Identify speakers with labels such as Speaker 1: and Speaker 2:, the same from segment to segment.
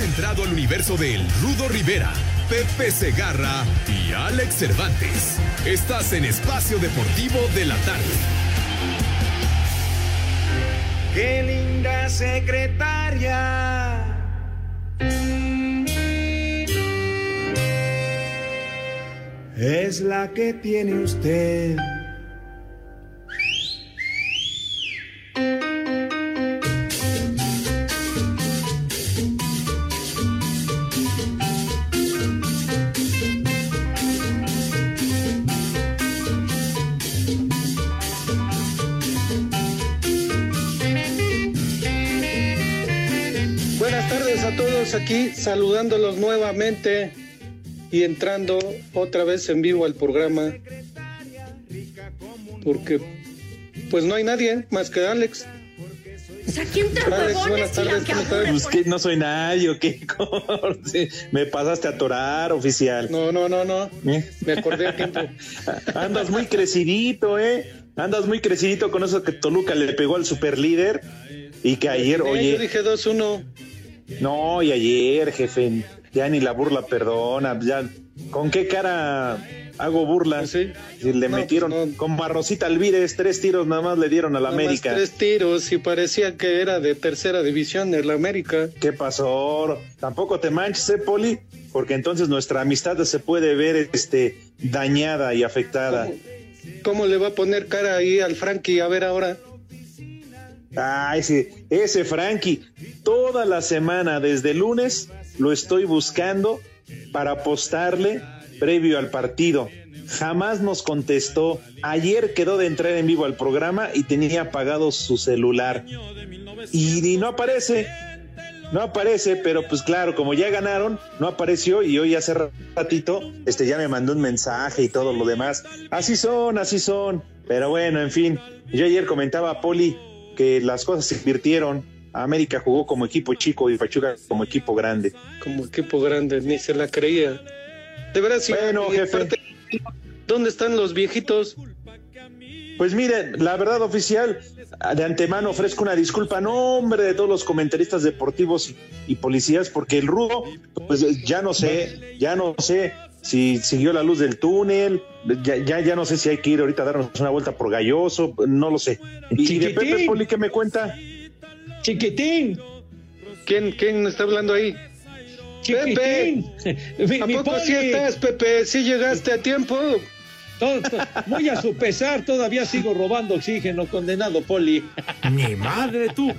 Speaker 1: Entrado al universo de El Rudo Rivera, Pepe Segarra y Alex Cervantes. Estás en Espacio Deportivo de la Tarde.
Speaker 2: ¡Qué linda secretaria! Es la que tiene usted.
Speaker 3: Aquí, saludándolos nuevamente y entrando otra vez en vivo al programa. Porque pues no hay nadie más que Alex.
Speaker 4: O sea, ¿quién te
Speaker 3: Alex,
Speaker 4: huevones
Speaker 3: buenas
Speaker 4: y la
Speaker 3: tardes,
Speaker 4: que
Speaker 3: ¿cómo estás?
Speaker 4: aburre,
Speaker 5: Pues que no soy nadie, ¿o qué? Sí, Me pasaste a atorar, oficial.
Speaker 3: No, no, no, no.
Speaker 5: ¿Eh?
Speaker 3: Me acordé a tiempo.
Speaker 5: Andas muy crecidito, ¿eh? Andas muy crecidito con eso que Toluca le pegó al superlíder y que ayer,
Speaker 3: Yo
Speaker 5: oye,
Speaker 3: dije 2-1.
Speaker 5: No, y ayer, jefe, ya ni la burla perdona, ya, ¿con qué cara hago burla?
Speaker 3: Sí.
Speaker 5: Si le
Speaker 3: No,
Speaker 5: metieron
Speaker 3: pues no.
Speaker 5: con Barrosita Alvírez, tres tiros nada más le dieron a la
Speaker 3: Nada más
Speaker 5: América.
Speaker 3: tres tiros y parecía que era de tercera división en la América.
Speaker 5: ¿Qué pasó? Tampoco te manches, ¿eh, Poli? Porque entonces nuestra amistad se puede ver este, dañada y afectada.
Speaker 3: ¿Cómo le va a poner cara ahí al Frankie? A ver ahora.
Speaker 5: Ay, sí, ese Frankie, toda la semana, desde lunes, lo estoy buscando para apostarle previo al partido. Jamás nos contestó. Ayer quedó de entrar en vivo al programa y tenía apagado su celular. Y, y no aparece. No aparece, pero pues claro, como ya ganaron, no apareció y hoy hace ratito este ya me mandó un mensaje y todo lo demás. Así son, así son. Pero bueno, en fin, yo ayer comentaba a Poli que las cosas se invirtieron. América jugó como equipo chico y Pachuca como equipo grande.
Speaker 3: Como equipo grande, ni se la creía. De veras, sí,
Speaker 5: Bueno, jefe.
Speaker 3: ¿Dónde están los viejitos?
Speaker 5: Pues mire, la verdad oficial, de antemano ofrezco una disculpa a nombre de todos los comentaristas deportivos y policías, porque el rudo, pues ya no sé, ya no sé si siguió la luz del túnel, ya, ya, ya no sé si hay que ir ahorita a darnos una vuelta por Galloso, no lo sé. Y de Pepe. Poli, ¿qué me cuenta?
Speaker 6: Chiquitín,
Speaker 3: ¿Quién, quién está hablando ahí?
Speaker 6: chiquitín. Mi,
Speaker 3: ¿A
Speaker 6: mi
Speaker 3: poco sí estás, Pepe? ¿Sí llegaste a tiempo?
Speaker 6: Todo- todo- muy a su pesar, todavía sigo robando oxígeno, condenado Poli.
Speaker 7: Mi madre, tú.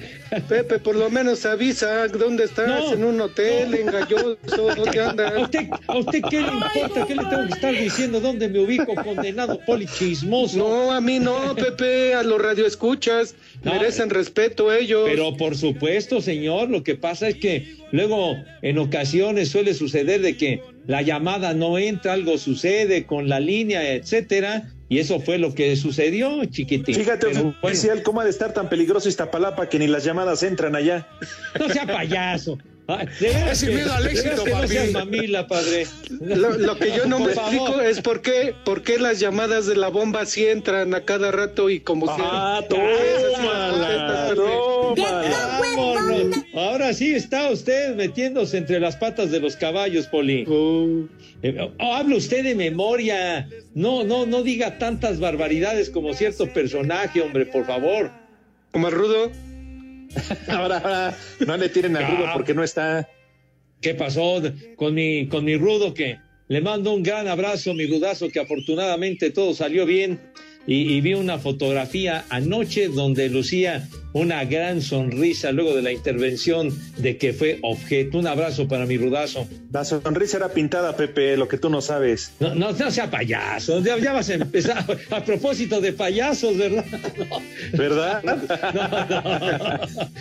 Speaker 3: Pepe, por lo menos avisa dónde estás,
Speaker 6: No,
Speaker 3: en un hotel, en Galloso, ¿dónde
Speaker 6: ¿A
Speaker 3: andas?
Speaker 6: usted, ¿A usted qué le importa? ¿Qué le tengo que estar diciendo? ¿Dónde me ubico, condenado Poli chismoso?
Speaker 3: No, a mí no, Pepe, a los radioescuchas,
Speaker 6: No.
Speaker 3: merecen respeto ellos.
Speaker 6: Pero por supuesto, señor, lo que pasa es que luego en ocasiones suele suceder de que la llamada no entra, algo sucede con la línea, etcétera, y eso fue lo que sucedió, chiquitín.
Speaker 5: Fíjate,
Speaker 6: Pero, bueno,
Speaker 5: oficial, cómo ha de estar tan peligroso Iztapalapa que ni las llamadas entran allá.
Speaker 6: no sea payaso.
Speaker 7: Es sin
Speaker 6: que-
Speaker 7: miedo al éxito,
Speaker 6: que no
Speaker 7: papi.
Speaker 6: seas mamila, padre.
Speaker 3: Lo, lo que yo no
Speaker 6: Por
Speaker 3: me
Speaker 6: favor.
Speaker 3: explico es por qué, por qué las llamadas de la bomba sí entran a cada rato y como
Speaker 5: Ah,
Speaker 3: si...
Speaker 5: tómala.
Speaker 6: Ahora sí está usted metiéndose entre las patas de los caballos, Poli.
Speaker 3: Oh,
Speaker 6: Eh, oh, hable usted de memoria. No, no, no diga tantas barbaridades como cierto personaje, hombre, por favor.
Speaker 3: como el rudo.
Speaker 5: Ahora, ahora, no le tiren al rudo porque no está.
Speaker 6: ¿Qué pasó con mi, con mi rudo? Que le mando un gran abrazo, mi rudazo, que afortunadamente todo salió bien. Y, y vi una fotografía anoche donde lucía una gran sonrisa luego de la intervención de que fue objeto. Un abrazo para mi rudazo.
Speaker 5: La sonrisa era pintada, Pepe, lo que tú no sabes.
Speaker 6: No, no, no sea payaso, ya, ya vas a empezar. A propósito de payasos, ¿verdad? No.
Speaker 5: ¿Verdad?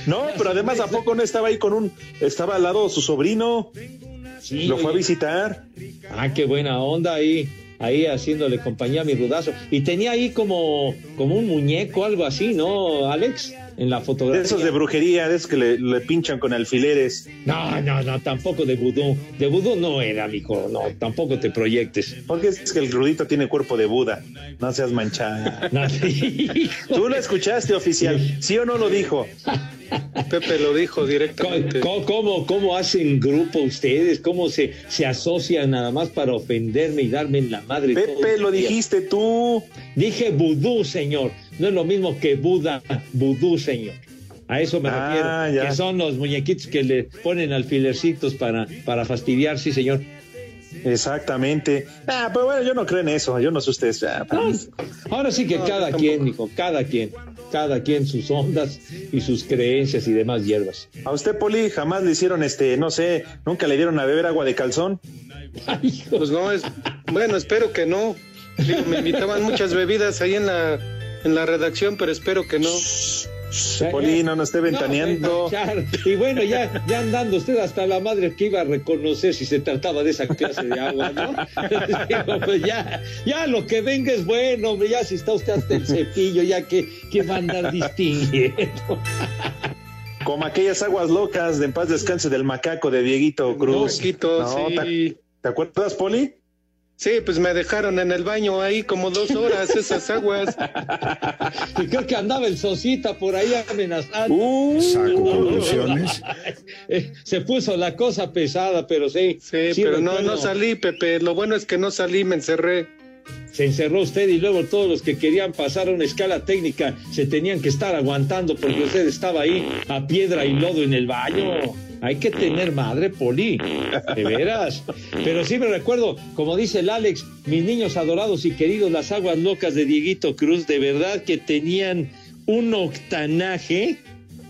Speaker 5: No, pero además, ¿a poco no estaba ahí con un. Estaba al lado su sobrino?
Speaker 6: Sí,
Speaker 5: Lo fue a visitar.
Speaker 6: Ah, qué buena onda ahí, ahí haciéndole compañía a mi rudazo. Y tenía ahí como, como un muñeco, algo así, ¿no, Alex? En la
Speaker 5: De
Speaker 6: fotografía.
Speaker 5: esos de brujería, de esos que le, le pinchan con alfileres.
Speaker 6: No, no, no, tampoco de vudú. De vudú no era, mijo. No, tampoco te proyectes.
Speaker 5: Porque es que el Rudito tiene cuerpo de Buda. No seas manchada.
Speaker 6: No.
Speaker 5: Tú lo escuchaste, oficial. ¿Sí o no lo dijo?
Speaker 3: Pepe lo dijo directamente.
Speaker 6: ¿Cómo, cómo, cómo hacen grupo ustedes? ¿Cómo se, se asocian nada más para ofenderme y darme en la madre?
Speaker 5: Pepe, lo
Speaker 6: día?
Speaker 5: dijiste tú.
Speaker 6: Dije vudú, señor. No es lo mismo que Buda, vudú, señor. A eso me
Speaker 5: Ah,
Speaker 6: refiero.
Speaker 5: ya.
Speaker 6: Que son los muñequitos que le ponen alfilercitos para, para fastidiar, sí, señor.
Speaker 5: Exactamente. Ah, pero bueno, yo no creo en eso. Yo no sé ustedes. Ah,
Speaker 6: No, ahora sí que
Speaker 3: No,
Speaker 6: cada quien, mijo, cada quien. Cada quien sus ondas y sus creencias y demás hierbas.
Speaker 5: A usted, Poli, jamás le hicieron este, no sé, nunca le dieron a beber agua de calzón.
Speaker 6: Ay, hijo.
Speaker 3: Pues no, es bueno, espero que no. Digo, me invitaban muchas bebidas ahí en la en la redacción, pero espero que no.
Speaker 6: Ya,
Speaker 5: Poli,
Speaker 6: ya.
Speaker 5: no nos esté ventaneando.
Speaker 6: No, Char. y bueno, ya, ya andando usted hasta la madre que iba a reconocer si se trataba de esa clase de agua, ¿no? Digo, pues ya, ya lo que venga es bueno, hombre, ya si está usted hasta el cepillo, ya que, que va a andar distinguiendo.
Speaker 5: Como aquellas aguas locas de en paz descanse del macaco de Dieguito Cruz. No,
Speaker 3: sí.
Speaker 5: ¿te, te acuerdas, Poli?
Speaker 3: Sí, pues me dejaron en el baño ahí como dos horas esas aguas.
Speaker 6: Y creo que andaba el Sosita por ahí amenazando.
Speaker 5: Uh,
Speaker 8: Saco conclusiones.
Speaker 6: Eh, Se puso la cosa pesada, pero sí.
Speaker 3: Sí,
Speaker 6: sí
Speaker 3: pero no, no salí, Pepe. Lo bueno es que no salí, me encerré.
Speaker 6: se encerró usted y luego todos los que querían pasar a una escala técnica se tenían que estar aguantando porque usted estaba ahí a piedra y lodo en el baño. Hay que tener madre, Poli, de veras. Pero sí me recuerdo, como dice el Alex, mis niños adorados y queridos, las aguas locas de Dieguito Cruz, de verdad que tenían un octanaje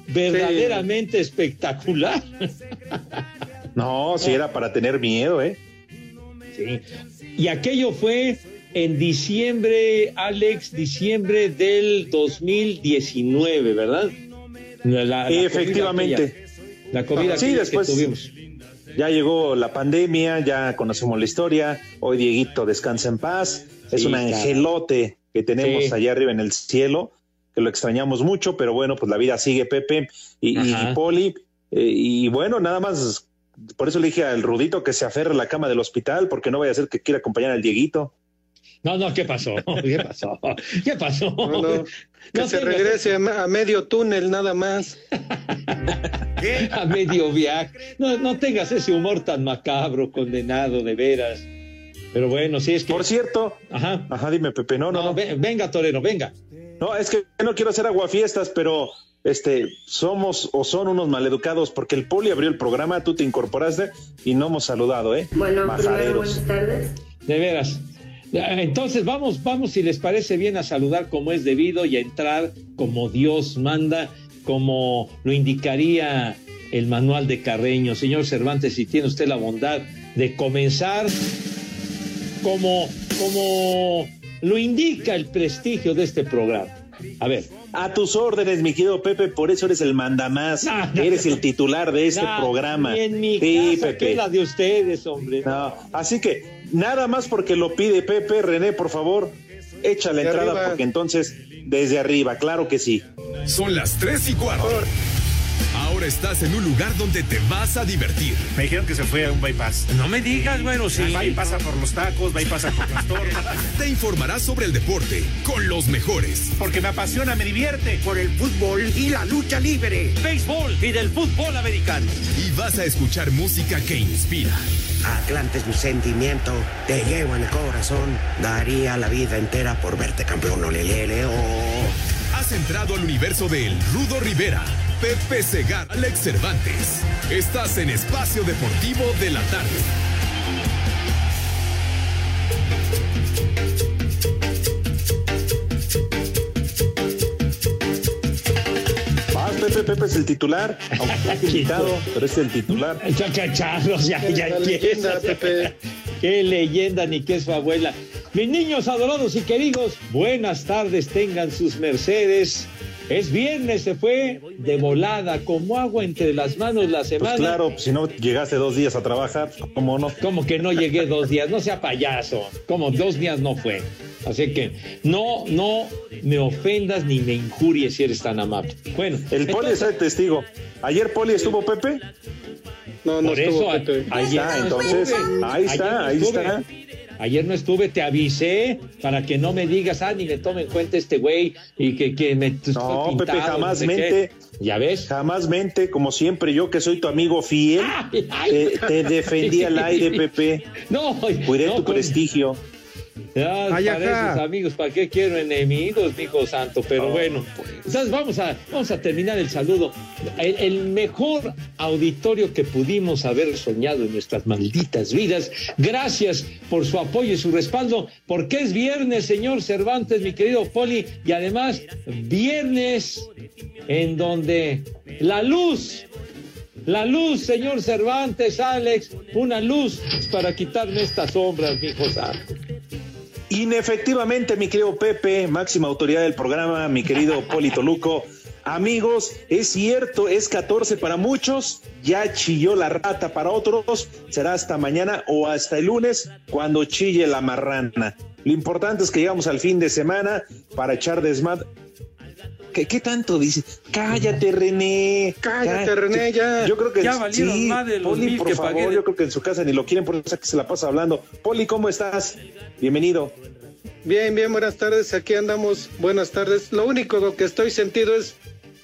Speaker 6: verdaderamente espectacular.
Speaker 5: no, si era para tener miedo, ¿eh?
Speaker 6: Sí. Y aquello fue en diciembre, Alex, diciembre del 2019, ¿verdad? La- la-
Speaker 5: Efectivamente.
Speaker 6: La comida
Speaker 5: Sí,
Speaker 6: aquella
Speaker 5: después-
Speaker 6: que tuvimos.
Speaker 5: Ya llegó la pandemia, ya conocemos la historia. Hoy Dieguito descansa en paz. es
Speaker 6: Sí,
Speaker 5: un
Speaker 6: claro.
Speaker 5: angelote que tenemos
Speaker 6: Sí.
Speaker 5: allá arriba en el cielo, que lo extrañamos mucho, pero bueno, pues la vida sigue, Pepe y. Poli. eh, y bueno, nada más, por eso le dije al Rudito que se aferre a la cama del hospital, porque no vaya a ser que quiera acompañar al Dieguito.
Speaker 6: No, no, ¿qué pasó? ¿Qué pasó? ¿Qué pasó?
Speaker 3: No, no, que
Speaker 6: No
Speaker 3: se
Speaker 6: tengas-
Speaker 3: regrese a medio túnel nada más.
Speaker 6: a medio viaje. No, no tengas ese humor tan macabro, condenado, de veras. Pero bueno, sí es que.
Speaker 5: Por cierto,
Speaker 6: Ajá.
Speaker 5: ajá, dime, Pepe, no, no,
Speaker 6: No,
Speaker 5: no.
Speaker 6: ve- venga, Torero, venga.
Speaker 5: No, es que no quiero hacer aguafiestas, pero este somos o son unos maleducados porque el Poli abrió el programa, tú te incorporaste y no hemos saludado, ¿eh?
Speaker 4: Bueno, primero buenas tardes.
Speaker 6: De veras. Entonces vamos, vamos, si les parece bien, a saludar como es debido y a entrar como Dios manda, como lo indicaría el manual de Carreño. Señor Cervantes, si tiene usted la bondad de comenzar como, como lo indica el prestigio de este programa. A ver.
Speaker 5: A tus órdenes, mi querido Pepe, por eso eres el mandamás,
Speaker 6: No, no,
Speaker 5: eres el titular de este programa.
Speaker 6: en mi
Speaker 5: sí,
Speaker 6: casa, que
Speaker 5: Pepe.
Speaker 6: es la de ustedes, hombre.
Speaker 5: Así que nada más porque lo pide Pepe, René, por favor, echa la entrada
Speaker 3: arriba.
Speaker 5: porque entonces desde arriba, claro que sí.
Speaker 1: Son las 3 y cuarto. Ahora estás en un lugar donde te vas a divertir.
Speaker 7: Me dijeron que se fue a un bypass.
Speaker 6: No me digas, bueno, sí.
Speaker 7: Va y pasa por los tacos, va y pasa por las tortas.
Speaker 1: Te informarás sobre el deporte con los mejores.
Speaker 7: Porque me apasiona, me divierte.
Speaker 9: Por el fútbol y la lucha libre.
Speaker 6: Béisbol y del fútbol americano.
Speaker 1: Y vas a escuchar música que inspira.
Speaker 9: Atlante es mi sentimiento, te llevo en el corazón. Daría la vida entera por verte campeón, olelele, oh.
Speaker 1: Has entrado al universo de El Rudo Rivera, Pepe Segar, Alex Cervantes. Estás en Espacio Deportivo de la Tarde.
Speaker 5: Vas, Pepe, Pepe es el titular, aunque es invitado, pero es el titular.
Speaker 6: Chachacharros, ya, ya empieza.
Speaker 3: Pepe.
Speaker 6: Qué leyenda ni qué es su abuela. Mis niños adorados y queridos, buenas tardes tengan sus mercedes. Es viernes, se fue de volada, como agua entre las manos la
Speaker 5: Pues
Speaker 6: semana.
Speaker 5: claro, si no llegaste dos días a trabajar, ¿cómo no?
Speaker 6: Como que no llegué dos días, no sea payaso, como dos días no fue. Así que no, no me ofendas ni me injuries si eres tan amable. Bueno,
Speaker 5: El Poli
Speaker 6: entonces,
Speaker 5: está de testigo. Ayer Poli estuvo Pepe.
Speaker 3: No, no
Speaker 6: por
Speaker 3: estuvo
Speaker 6: eso
Speaker 3: Pepe.
Speaker 5: Ahí
Speaker 6: ayer
Speaker 5: está,
Speaker 6: no
Speaker 5: entonces, ahí está, ahí está.
Speaker 6: Ayer no estuve, te avisé para que no me digas, ah, ni me tome en cuenta este güey y que, que me
Speaker 5: No,
Speaker 6: pintado,
Speaker 5: Pepe, jamás
Speaker 6: sé qué.
Speaker 5: mente.
Speaker 6: Ya ves.
Speaker 5: Jamás mente, como siempre, yo que soy tu amigo fiel,
Speaker 6: Ay, ay.
Speaker 5: te, te defendí al aire, Pepe.
Speaker 6: No,
Speaker 5: Cuidé
Speaker 6: no,
Speaker 5: tu
Speaker 6: con-
Speaker 5: prestigio.
Speaker 6: Ya,
Speaker 7: Ay,
Speaker 6: para esos amigos, ¿para qué quiero enemigos, hijo santo? Pero bueno, entonces vamos a, vamos a terminar el saludo. El, el mejor auditorio que pudimos haber soñado en nuestras malditas vidas. Gracias por su apoyo y su respaldo, porque es viernes, señor Cervantes, mi querido Poli, y además viernes en donde la luz la luz, señor Cervantes, Alex, una luz para quitarme estas sombras, mi hijo santo.
Speaker 5: Inefectivamente, mi querido Pepe, máxima autoridad del programa, mi querido Polito Luco. Amigos, es cierto, es 14 para muchos, ya chilló la rata para otros, será hasta mañana o hasta el lunes cuando chille la marrana. Lo importante es que llegamos al fin de semana para echar desmadre. ¿Qué, qué tanto dice? Cállate, René.
Speaker 3: Cállate, René, ya.
Speaker 5: Yo creo que
Speaker 6: Ya valieron
Speaker 5: sí,
Speaker 6: más de los
Speaker 5: Poli,
Speaker 6: mil
Speaker 5: por
Speaker 6: que
Speaker 5: favor,
Speaker 6: pagué
Speaker 5: yo creo que en su casa ni lo quieren, por eso es que se la pasa hablando. Poli, ¿cómo estás? Bienvenido.
Speaker 3: Bien, bien, buenas tardes. Aquí andamos. Buenas tardes. Lo único que estoy sentido es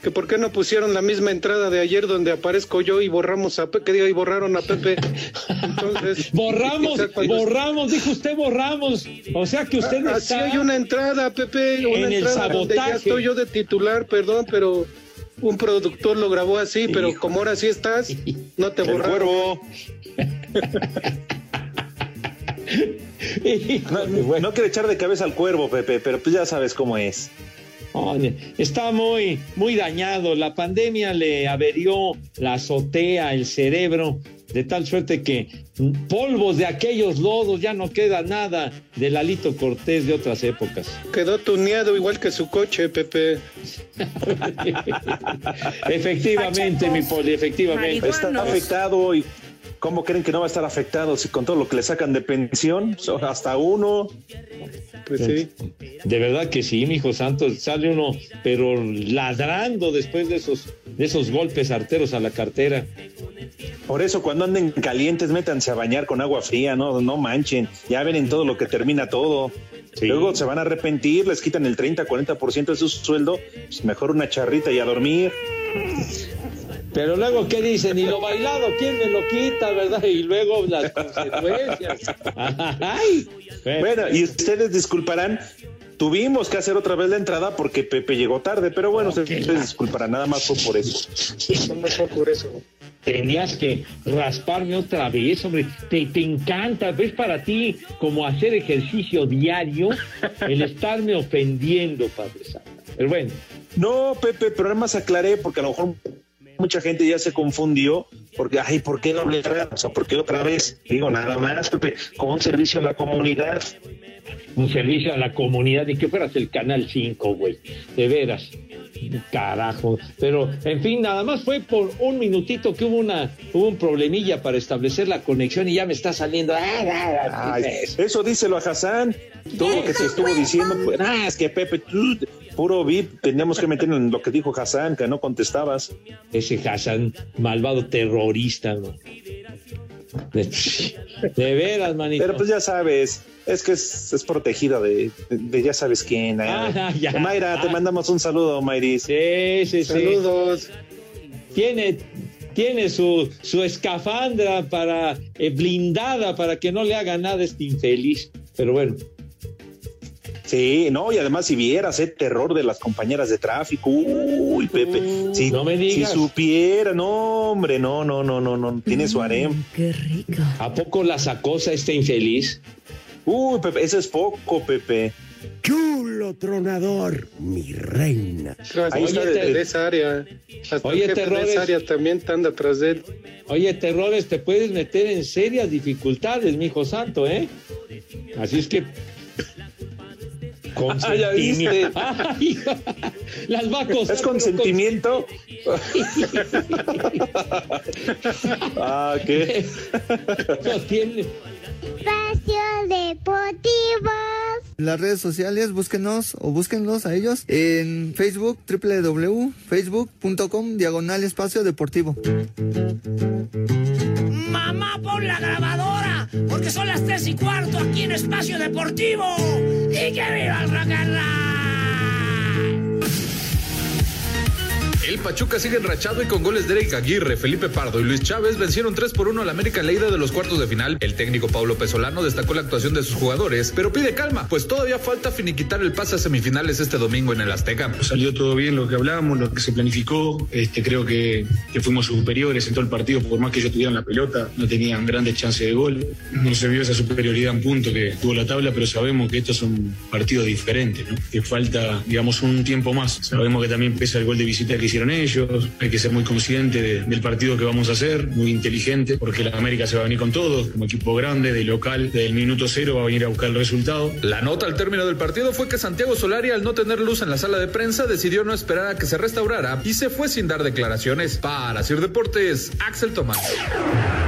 Speaker 3: que por qué no pusieron la misma entrada de ayer donde aparezco yo y borramos a Pepe, que diga, y borraron a Pepe. Entonces,
Speaker 6: Borramos, borramos, dijo usted borramos. O sea que usted no
Speaker 3: Así
Speaker 6: está.
Speaker 3: hay una entrada, Pepe, una
Speaker 6: En el
Speaker 3: entrada donde ya estoy yo de titular, perdón, pero un productor lo grabó así, pero
Speaker 5: Hijo.
Speaker 3: como ahora sí estás, no te
Speaker 5: El
Speaker 3: borraron.
Speaker 5: cuervo. No, no quiero echar de cabeza al cuervo, Pepe, pero pues ya sabes cómo es.
Speaker 6: Oye, está muy, muy dañado. La pandemia le averió la azotea, el cerebro, de tal suerte que polvos de aquellos lodos ya no queda nada de Lalito Cortés de otras épocas.
Speaker 3: Quedó tuneado igual que su coche, Pepe.
Speaker 6: efectivamente, mi poli, efectivamente.
Speaker 5: Está afectado y ¿cómo creen que no va a estar afectado si con todo lo que le sacan de pensión? Hasta uno.
Speaker 3: Pues sí.
Speaker 6: De verdad que sí, mi hijo santo, sale uno, pero ladrando después de esos, de esos golpes arteros a la cartera.
Speaker 5: Por eso cuando anden calientes, métanse a bañar con agua fría, no, no manchen. Ya ven en todo lo que termina todo.
Speaker 6: Sí.
Speaker 5: Luego se van a arrepentir, les quitan el 30-40% de su sueldo, pues mejor una charrita y a dormir.
Speaker 6: Pero luego, ¿qué dicen? Y lo bailado, ¿quién me lo quita, verdad? Y luego las consecuencias. Ay.
Speaker 5: Bueno, y ustedes disculparán, tuvimos que hacer otra vez la entrada porque Pepe llegó tarde, pero bueno, ustedes disculparán, nada más fue por eso.
Speaker 3: No fue por eso.
Speaker 6: Tenías que rasparme otra vez, hombre. Te, te encanta, ves para ti como hacer ejercicio diario el estarme ofendiendo, Padre Santo. Pero bueno,
Speaker 5: No, Pepe, pero nada más aclaré porque a lo mejor mucha gente ya se confundió porque, ay, ¿por qué no le O sea, ¿por qué otra vez? Digo, nada más, Pepe, como un servicio a la comunidad.
Speaker 6: un servicio a la comunidad y que fueras el Canal 5, güey. De veras. Carajo. Pero, en fin, nada más fue por un minutito que hubo una hubo un problemilla para establecer la conexión y ya me está saliendo. Ah, ah, ah,
Speaker 5: Ay, eso díselo a Hassan. Todo lo que te estuvo diciendo, pues, ah, es que Pepe, tú, puro VIP, teníamos que meter en lo que dijo Hassan, que no contestabas.
Speaker 6: Ese Hassan, malvado terrorista, ¿no? De, de veras, manito.
Speaker 5: Pero pues ya sabes, es que es, es protegida de, de- de ya sabes quién. ¿eh?
Speaker 6: Ah, ya.
Speaker 5: Mayra, te
Speaker 6: Ah.
Speaker 5: mandamos un saludo, Mayris.
Speaker 6: Sí, sí, sí.
Speaker 3: Saludos.
Speaker 6: Tiene, tiene su, su escafandra para, eh, blindada para que no le haga nada a este infeliz. Pero bueno,
Speaker 5: Sí, no, y además si vieras, el terror de las compañeras de tráfico, uy, Pepe, si,
Speaker 6: no me
Speaker 5: si
Speaker 6: digas.
Speaker 5: supiera, no, hombre, no, no, no, no, no, tiene su harem.
Speaker 4: Qué rico.
Speaker 6: ¿a poco la acosa este infeliz?
Speaker 5: Uy, Pepe, eso es poco, Pepe.
Speaker 2: Chulo tronador, mi reina.
Speaker 3: Tras
Speaker 5: Ahí está
Speaker 3: de,
Speaker 6: el-
Speaker 3: de esa área. Hasta
Speaker 6: Oye,
Speaker 3: el
Speaker 6: Terrores.
Speaker 3: de esa área también anda atrás de él.
Speaker 6: Oye, terrores, te puedes meter en serias dificultades, mi hijo santo, ¿eh? Así es que
Speaker 5: Ah, ya viste.
Speaker 6: Ay, las va a costar,
Speaker 5: ¿Es consentimiento? ah, ¿qué?
Speaker 6: No tiene.
Speaker 4: Deportivo.
Speaker 8: En las redes sociales, búsquenos o búsquenlos a ellos en Facebook, www.facebook.com, diagonal espacio deportivo.
Speaker 10: Mamá, pon la grabadora, porque son las tres y cuarto aquí en Espacio Deportivo. ¡Y que viva el rock
Speaker 11: El Pachuca sigue enrachado y con goles de Eric Aguirre, Felipe Pardo y Luis Chávez vencieron 3 por 1 al América en la ida de los cuartos de final. El técnico Pablo Pesolano destacó la actuación de sus jugadores, pero pide calma, pues todavía falta finiquitar el pase a semifinales este domingo en el Azteca.
Speaker 12: Salió todo bien lo que hablábamos, lo que se planificó. Este, creo que, que fuimos superiores en todo el partido, por más que ellos tuvieran la pelota, no tenían grandes chances de gol. No se vio esa superioridad en punto que tuvo la tabla, pero sabemos que estos son partidos diferentes, ¿no? que falta, digamos, un tiempo más. Sabemos que también pesa el gol de visita que hicieron ellos, hay que ser muy consciente de- del partido que vamos a hacer, muy inteligente, porque la América se va a venir con todo, como equipo grande, de local, desde el minuto cero va a venir a buscar el resultado.
Speaker 11: La nota al término del partido fue que Santiago Solari, al no tener luz en la sala de prensa, decidió no esperar a que se restaurara y se fue sin dar declaraciones. Para Sir Deportes, Axel Tomás.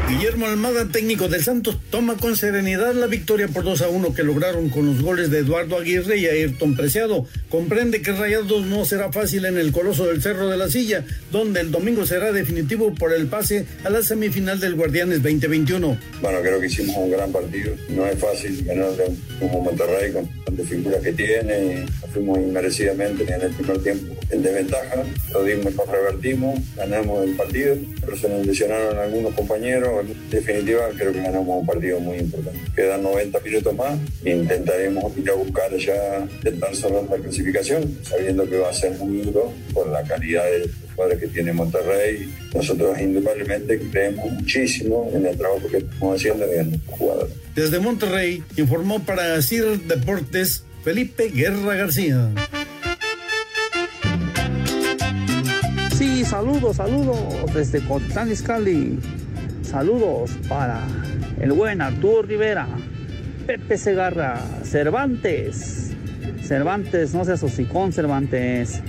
Speaker 13: Guillermo Almada, técnico del Santos, toma con serenidad la victoria por 2 a 1 que lograron con los goles de Eduardo Aguirre y Ayrton Preciado. Comprende que Rayados no será fácil en el Coloso del Cerro de la Silla, donde el domingo será definitivo por el pase a la semifinal del Guardianes 2021.
Speaker 14: Bueno, creo que hicimos un gran partido. No es fácil ganarle como Monterrey con tantas figuras que tiene. Fuimos inmerecidamente en el primer tiempo en desventaja. Lo dimos, nos revertimos, ganamos el partido. Pero se nos lesionaron algunos compañeros. En definitiva, creo que ganamos un partido muy importante. Quedan 90 minutos más. Intentaremos ir a buscar ya intentar salvar la clasificación, sabiendo que va a ser muy duro por la calidad de jugadores que tiene Monterrey. Nosotros indudablemente creemos muchísimo en el trabajo que estamos haciendo y en los jugadores.
Speaker 13: Desde Monterrey informó para CIR Deportes Felipe Guerra García.
Speaker 15: Sí, saludos, saludos desde Cotlán Izcalli. Saludos para el buen Arturo Rivera, Pepe Segarra, Cervantes. Cervantes, no seas hocicón, Cervantes.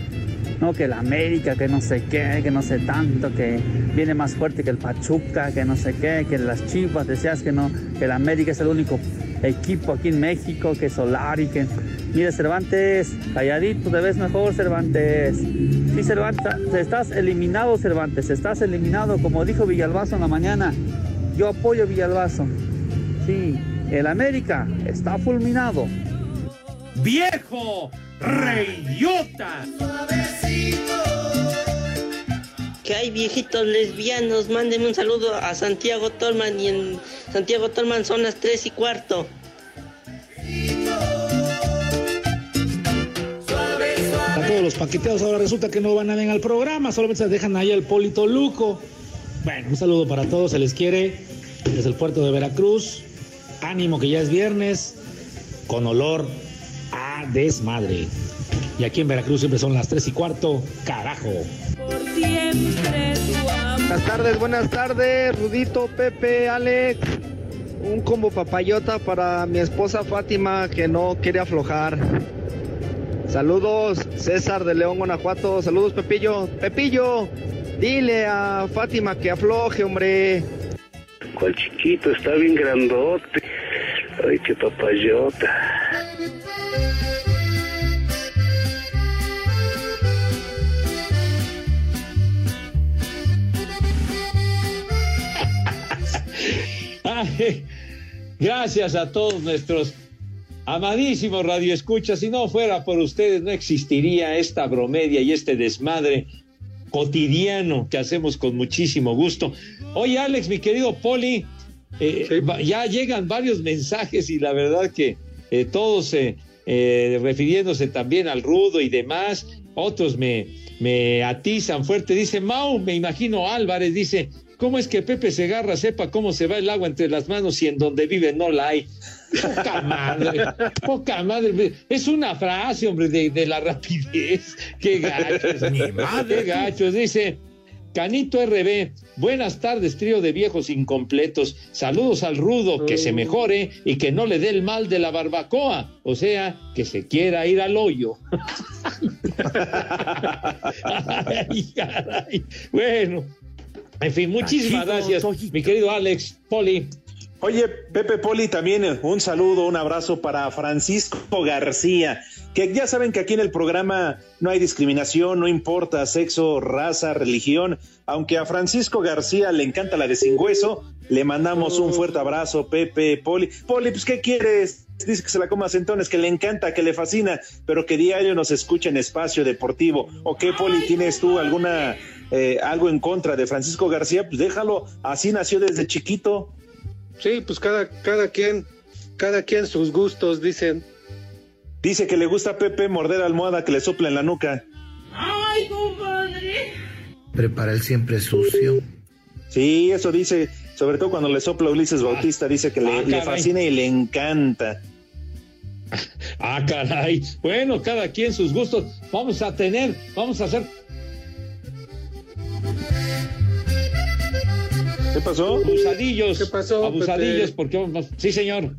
Speaker 15: No, que la América, que no sé qué, que no sé tanto, que viene más fuerte que el Pachuca, que no sé qué, que las Chivas, decías que no, que la América es el único equipo aquí en México, que Solari, que... Mire, Cervantes, calladito, te ves mejor, Cervantes. Sí, Cervantes, estás eliminado, Cervantes, estás eliminado, como dijo Villalbazo en la mañana. Yo apoyo a Villalbazo. Sí, el América está fulminado.
Speaker 7: ¡Viejo! ¡Reyota!
Speaker 16: Que hay viejitos lesbianos, mándenme un saludo a Santiago Tolman y en Santiago Tolman son las 3 y cuarto.
Speaker 17: Los paqueteados ahora resulta que no van a venir al programa, solamente se dejan ahí al Polito Luco. Bueno, un saludo para todos, se les quiere desde el puerto de Veracruz. Ánimo que ya es viernes, con olor a desmadre. Y aquí en Veracruz siempre son las 3 y cuarto, carajo.
Speaker 18: Buenas tardes, buenas tardes, Rudito, Pepe, Alex. Un combo papayota para mi esposa Fátima que no quiere aflojar. Saludos, César de León, Guanajuato. Saludos, Pepillo. Pepillo, dile a Fátima que afloje, hombre.
Speaker 19: ¿Cuál chiquito? Está bien grandote. Ay, qué papayota.
Speaker 6: Ay, gracias a todos nuestros amadísimos radioescuchas. Si no fuera por ustedes, no existiría esta bromedia y este desmadre cotidiano que hacemos con muchísimo gusto. Oye, Alex, mi querido Poli, eh, ya llegan varios mensajes y la verdad que eh, todos eh, refiriéndose también al rudo y demás, otros me, me atizan fuerte. Dice Mau, me imagino Álvarez, dice, ¿cómo es que Pepe Segarra sepa cómo se va el agua entre las manos y en donde vive no la hay? Poca madre, poca madre. Es una frase, hombre, de, de la rapidez. Qué gachos,
Speaker 7: Mi madre.
Speaker 6: Qué gachos. Dice, Canito RB, buenas tardes, trío de viejos incompletos. Saludos al rudo, que se mejore y que no le dé el mal de la barbacoa. O sea, que se quiera ir al hoyo. Ay, caray. Bueno, en fin, muchísimas gracias, mi querido Alex, Poli.
Speaker 5: Oye, Pepe Poli, también un saludo, un abrazo para Francisco García, que ya saben que aquí en el programa no hay discriminación, no importa sexo, raza, religión, aunque a Francisco García le encanta la de sin hueso, le mandamos un fuerte abrazo, Pepe Poli. Poli, pues, ¿qué quieres? Dice que se la coma a centones, que le encanta, que le fascina, pero que diario nos escucha en espacio deportivo. ¿O qué, Poli, tienes tú alguna eh, algo en contra de Francisco García? Pues déjalo, así nació desde chiquito.
Speaker 3: Sí, pues cada, cada quien, cada quien sus gustos, dicen.
Speaker 5: Dice que le gusta a Pepe morder almohada que le sopla en la nuca.
Speaker 10: ¡Ay, compadre!
Speaker 2: Prepara el siempre sucio.
Speaker 5: Sí, eso dice, sobre todo cuando le sopla a Ulises Bautista, dice que le,
Speaker 6: Ah,
Speaker 5: le fascina y le encanta.
Speaker 6: Ah, caray. Bueno, cada quien sus gustos. Vamos a tener, vamos a hacer
Speaker 5: ¿Qué pasó?
Speaker 6: abusadillos.
Speaker 3: ¿Qué pasó,
Speaker 6: Abusadillos,
Speaker 3: Pepe?
Speaker 6: porque vamos. Sí, señor.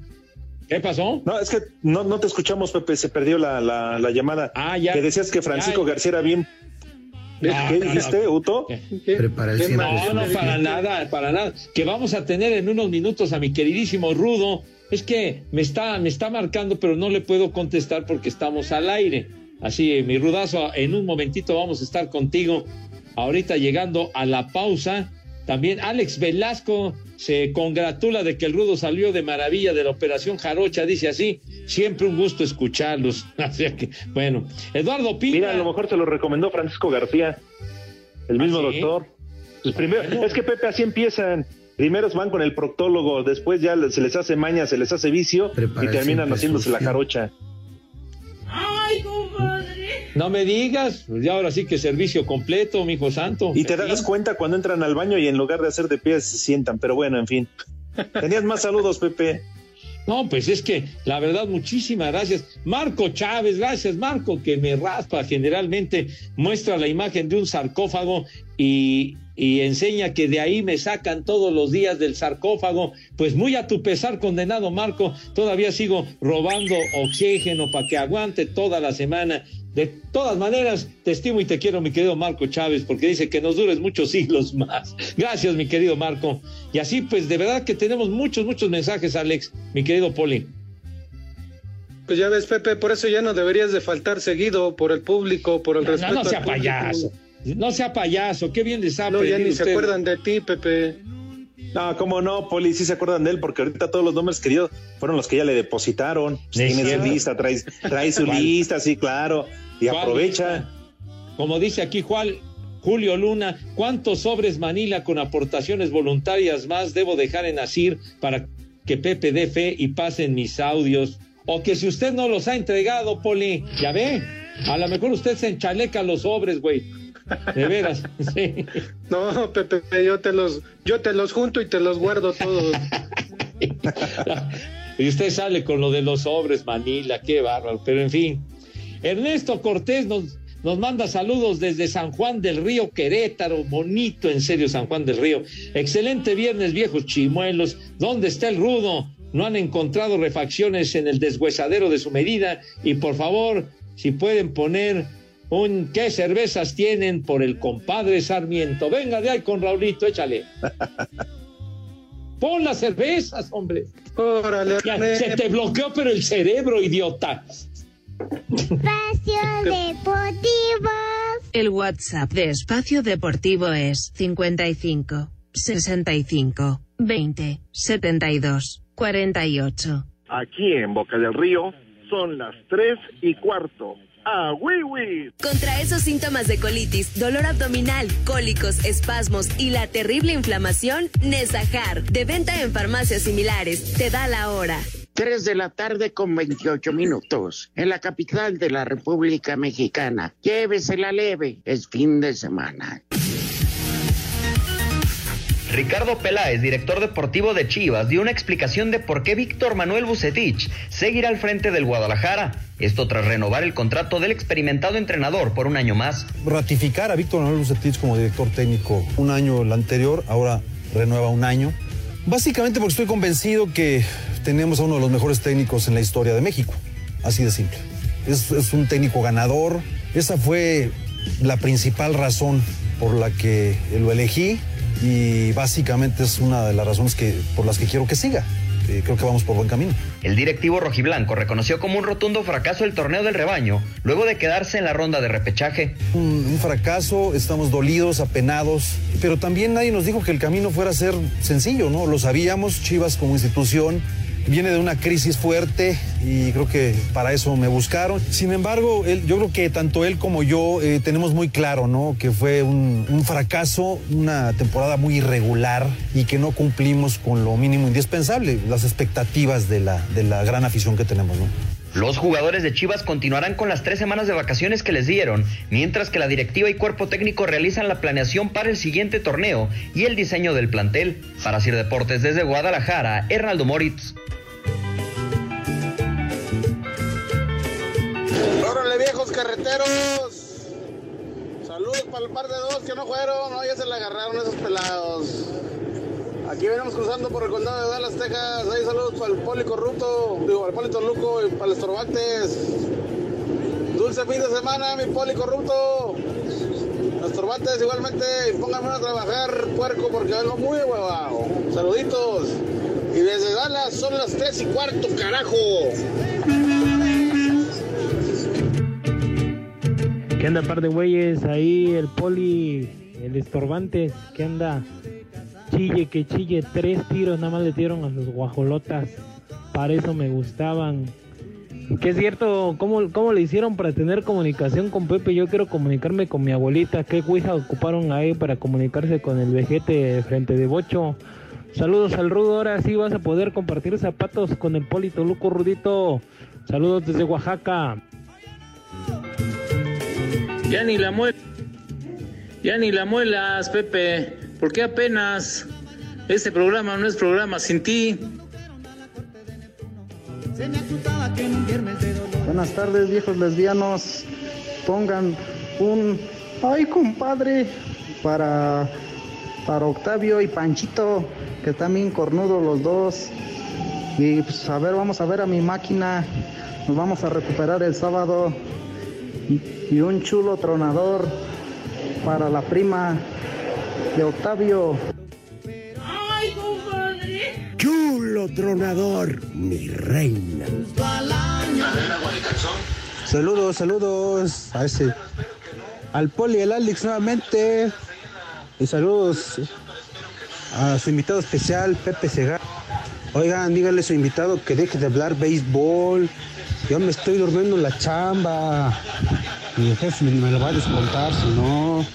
Speaker 6: ¿Qué pasó?
Speaker 5: No, es que no, no te escuchamos, Pepe, se perdió la, la, la llamada.
Speaker 6: Ah, ya.
Speaker 5: Que decías que Francisco
Speaker 6: Ya.
Speaker 5: García era bien.
Speaker 6: Ah,
Speaker 5: ¿Qué
Speaker 6: no,
Speaker 5: dijiste,
Speaker 6: no.
Speaker 5: Uto?
Speaker 2: Prepara el
Speaker 3: ¿Qué
Speaker 2: siempre
Speaker 3: más?
Speaker 6: No, no, para nada, para nada. Que vamos a tener en unos minutos a mi queridísimo Rudo. Es que me está, me está marcando, pero no le puedo contestar porque estamos al aire. Así, mi Rudazo, en un momentito vamos a estar contigo. Ahorita llegando a la pausa. También Alex Velasco se congratula de que el Rudo salió de maravilla de la Operación Jarocha. Dice así, siempre un gusto escucharlos. Así que, bueno, Eduardo Pina.
Speaker 5: Mira, a lo mejor te lo recomendó Francisco García, el mismo
Speaker 6: ¿Ah, sí?
Speaker 5: doctor. Pues primero, es que Pepe así empiezan. Primero van con el proctólogo, después ya se les hace maña, se les hace vicio
Speaker 2: Prepara
Speaker 5: y terminan haciéndose la jarocha.
Speaker 10: ¡Ay, compadre!
Speaker 6: No me digas, pues ya ahora sí que servicio completo, mijo santo.
Speaker 5: Y te das cuenta cuando entran al baño y en lugar de hacer de pie se sientan, pero bueno, en fin. Tenías más saludos, Pepe.
Speaker 6: No, pues es que la verdad, muchísimas gracias. Marco Chávez, gracias Marco, que me raspa generalmente, muestra la imagen de un sarcófago y, y enseña que de ahí me sacan todos los días del sarcófago. Pues muy a tu pesar, condenado Marco, todavía sigo robando oxígeno para que aguante toda la semana. De todas maneras, te estimo y te quiero, mi querido Marco Chávez, porque dice que nos dures muchos siglos más. Gracias, mi querido Marco. Y así, pues, de verdad que tenemos muchos, muchos mensajes, Alex, mi querido Poli.
Speaker 3: Pues ya ves, Pepe, por eso ya no deberías de faltar seguido por el público, por el
Speaker 6: No,
Speaker 3: respeto.
Speaker 6: no, no sea payaso. No sea payaso, qué bien les ha
Speaker 3: No, ya ni se acuerdan de ti, Pepe.
Speaker 5: No, cómo no, Poli, sí se acuerdan de él, porque ahorita todos los nombres que dio fueron los que ya le depositaron.
Speaker 6: Es
Speaker 5: Tiene su lista, trae, trae su
Speaker 6: ¿Cuál?
Speaker 5: lista, sí, claro. Y
Speaker 6: ¿Cuál
Speaker 5: aprovecha.
Speaker 6: Como dice aquí Juan, Julio Luna, ¿cuántos sobres Manila con aportaciones voluntarias más debo dejar en Asir para que Pepe dé fe y pasen mis audios? O que si usted no los ha entregado, Poli, ya ve, a lo mejor usted se enchaleca los sobres, güey. De veras, sí.
Speaker 3: No, Pepe, yo te los, yo te los junto y te los guardo todos.
Speaker 6: Y usted sale con lo de los sobres, Manila, qué bárbaro. Pero en fin, Ernesto Cortés nos, nos manda saludos desde San Juan del Río, Querétaro. Bonito, en serio, San Juan del Río. Excelente viernes, viejos chimuelos. ¿Dónde está el rudo? No han encontrado refacciones en el deshuesadero de su medida. Y por favor, si pueden poner un qué cervezas tienen por el compadre Sarmiento. Venga de ahí con Raulito, échale. Pon las cervezas, hombre.
Speaker 3: Órale,
Speaker 6: Ya, se te bloqueó, pero el cerebro, idiota.
Speaker 4: Espacio Deportivo.
Speaker 20: El WhatsApp de Espacio Deportivo es 55 65 20 72 48.
Speaker 21: Aquí en Boca del Río son las 3 y cuarto. ¡Ah, Wiwi!
Speaker 22: Contra esos síntomas de colitis, dolor abdominal, cólicos, espasmos y la terrible inflamación, Nesajar, de venta en farmacias similares, te da la hora.
Speaker 23: 3 de la tarde con 28 minutos, en la capital de la República Mexicana. Llévesela leve, es fin de semana.
Speaker 24: Ricardo Peláez, director deportivo de Chivas, dio una explicación de por qué Víctor Manuel Bucetich seguirá al frente del Guadalajara. Esto tras renovar el contrato del experimentado entrenador por un año más.
Speaker 25: Ratificar a Víctor Manuel Bucetich como director técnico un año el anterior, ahora renueva un año. Básicamente porque estoy convencido que tenemos a uno de los mejores técnicos en la historia de México. Así de simple. Es, es un técnico ganador. Esa fue la principal razón por la que lo elegí y básicamente es una de las razones que, por las que quiero que siga. Eh, creo que vamos por buen camino.
Speaker 24: El directivo rojiblanco reconoció como un rotundo fracaso el torneo del rebaño luego de quedarse en la ronda de repechaje.
Speaker 25: Un, un, fracaso, estamos dolidos, apenados, pero también nadie nos dijo que el camino fuera a ser sencillo, ¿no? Lo sabíamos, Chivas como institución viene de una crisis fuerte y creo que para eso me buscaron. Sin embargo, yo creo que tanto él como yo eh, tenemos muy claro, ¿no? Que fue un, un, fracaso, una temporada muy irregular y que no cumplimos con lo mínimo indispensable, las expectativas de la, de la gran afición que tenemos, ¿no?
Speaker 24: Los jugadores de Chivas continuarán con las tres semanas de vacaciones que les dieron, mientras que la directiva y cuerpo técnico realizan la planeación para el siguiente torneo y el diseño del plantel. Para Sir Deportes desde Guadalajara, Hernaldo Moritz.
Speaker 26: ¡Órale, viejos carreteros! Saludos para el par de dos que no fueron, no, ya se le agarraron esos pelados. Aquí venimos cruzando por el condado de Dallas, Texas. Ahí saludos para el poli corrupto, digo, al poli Toluco y para los Torbantes. Dulce fin de semana, mi poli corrupto. Los Torbantes igualmente, pónganme a trabajar, puerco, porque vengo muy huevado. Saluditos. Y desde Dallas son las tres y cuarto, carajo.
Speaker 27: ¿Qué anda, par de güeyes? Ahí el poli, el estorbante, ¿qué anda? Chille, que chille, tres tiros nada más le dieron a sus guajolotas. Para eso me gustaban. Que es cierto, ¿cómo, ¿cómo le hicieron para tener comunicación con Pepe? Yo quiero comunicarme con mi abuelita. ¿Qué cuija ocuparon ahí para comunicarse con el vejete frente de Bocho? Saludos al Rudo, ahora sí vas a poder compartir zapatos con el Polito Luco Rudito. Saludos desde Oaxaca.
Speaker 28: Ya ni la muelas, ya ni la muelas, Pepe, porque apenas este programa no es programa sin ti.
Speaker 29: Buenas tardes, viejos lesbianos. Pongan un ay, compadre, para, para Octavio y Panchito, que están bien cornudos los dos. Y pues a ver, vamos a ver a mi máquina. Nos vamos a recuperar el sábado. Y, un chulo tronador para la prima de Octavio.
Speaker 10: ¡Ay, compadre!
Speaker 30: Chulo tronador, mi reina.
Speaker 31: Saludos, saludos a ese. Al Poli y al Alex nuevamente. Y saludos a su invitado especial, Pepe Segar. Oigan, díganle a su invitado que deje de hablar béisbol. Yo me estoy durmiendo en la chamba. Mi jefe me lo va a descontar, si no.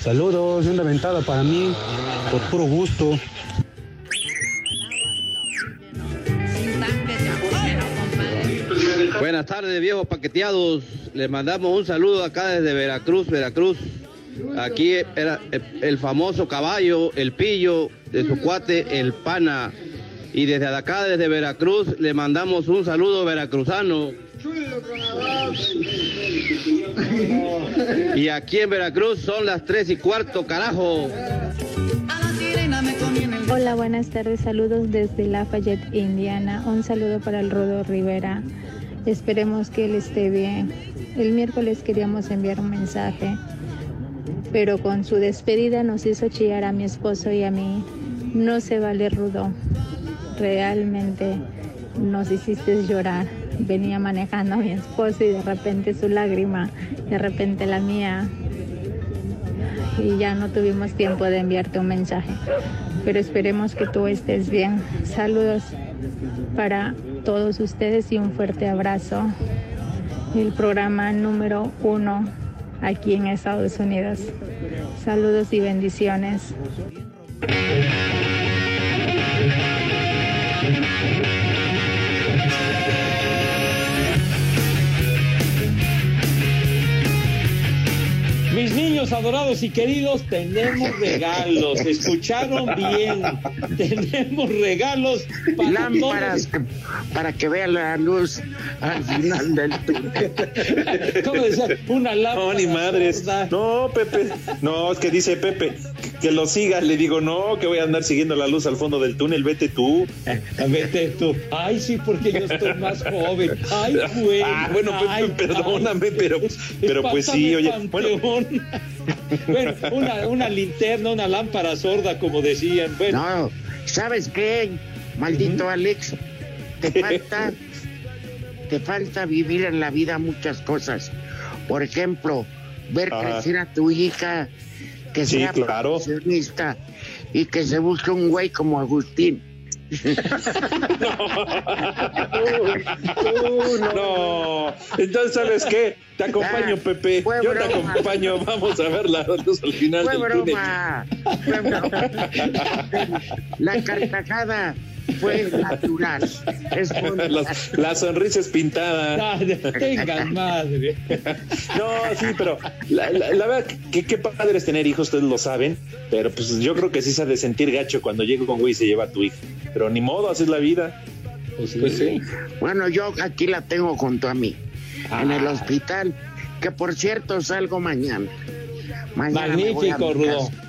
Speaker 31: Saludos, una ventada para mí, por puro gusto.
Speaker 32: Buenas tardes, viejos paqueteados. Les mandamos un saludo acá desde Veracruz, Veracruz. Aquí era el famoso caballo, el pillo de su cuate, el pana. Y desde acá, desde Veracruz, le mandamos un saludo veracruzano. Y aquí en Veracruz son las tres y cuarto, carajo.
Speaker 33: Hola, buenas tardes. Saludos desde Lafayette, Indiana. Un saludo para el Rodo Rivera. Esperemos que él esté bien. El miércoles queríamos enviar un mensaje, pero con su despedida nos hizo chillar a mi esposo y a mí. No se vale, Rudo. Realmente nos hiciste llorar. Venía manejando a mi esposo y de repente su lágrima, de repente la mía. Y ya no tuvimos tiempo de enviarte un mensaje. Pero esperemos que tú estés bien. Saludos para todos ustedes y un fuerte abrazo. El programa número uno aquí en Estados Unidos. Saludos y bendiciones.
Speaker 6: Mis niños adorados y queridos, tenemos regalos. Escucharon bien. tenemos regalos
Speaker 23: para lámparas para que vean la luz al final del túnel.
Speaker 6: ¿Cómo decía? Una lámpara.
Speaker 5: No, ni madres. No, Pepe. No, es que dice Pepe que lo siga. Le digo, no, que voy a andar siguiendo la luz al fondo del túnel. Vete tú.
Speaker 6: Vete tú. Ay, sí, porque yo estoy más joven. Ay, güey.
Speaker 5: Ah, bueno, Pepe, perdóname, pero, pero pues sí, oye. Bueno,
Speaker 6: bueno, una, una linterna, una lámpara sorda, como decían. Bueno.
Speaker 23: No, ¿sabes qué? Maldito Alex, te falta, te falta vivir en la vida muchas cosas. Por ejemplo, ver crecer a tu hija, que sea
Speaker 5: claro.
Speaker 23: profesionista y que se busque un güey como Agustín.
Speaker 5: No. Entonces, ¿sabes qué? Te acompaño,
Speaker 23: Ah,
Speaker 5: Pepe. Yo te acompaño. Vamos a ver la luz al final
Speaker 23: Fue
Speaker 5: del túnel.
Speaker 23: broma. Fue broma. La carcajada fue natural. Es
Speaker 5: La, la sonrisa es pintada.
Speaker 6: Ah, tengan madre.
Speaker 5: No, sí, pero la, la- la verdad que qué padre es tener hijos, ustedes lo saben, pero pues yo creo que sí se ha de sentir gacho cuando llega con güey y se lleva a tu hija. Pero ni modo, así es la vida.
Speaker 6: Pues sí.
Speaker 5: Pues sí.
Speaker 23: Bueno, yo aquí la tengo junto a mí, en el hospital, que por cierto salgo mañana. Mañana me voy a
Speaker 6: Magnífico, Rudo.
Speaker 23: casa.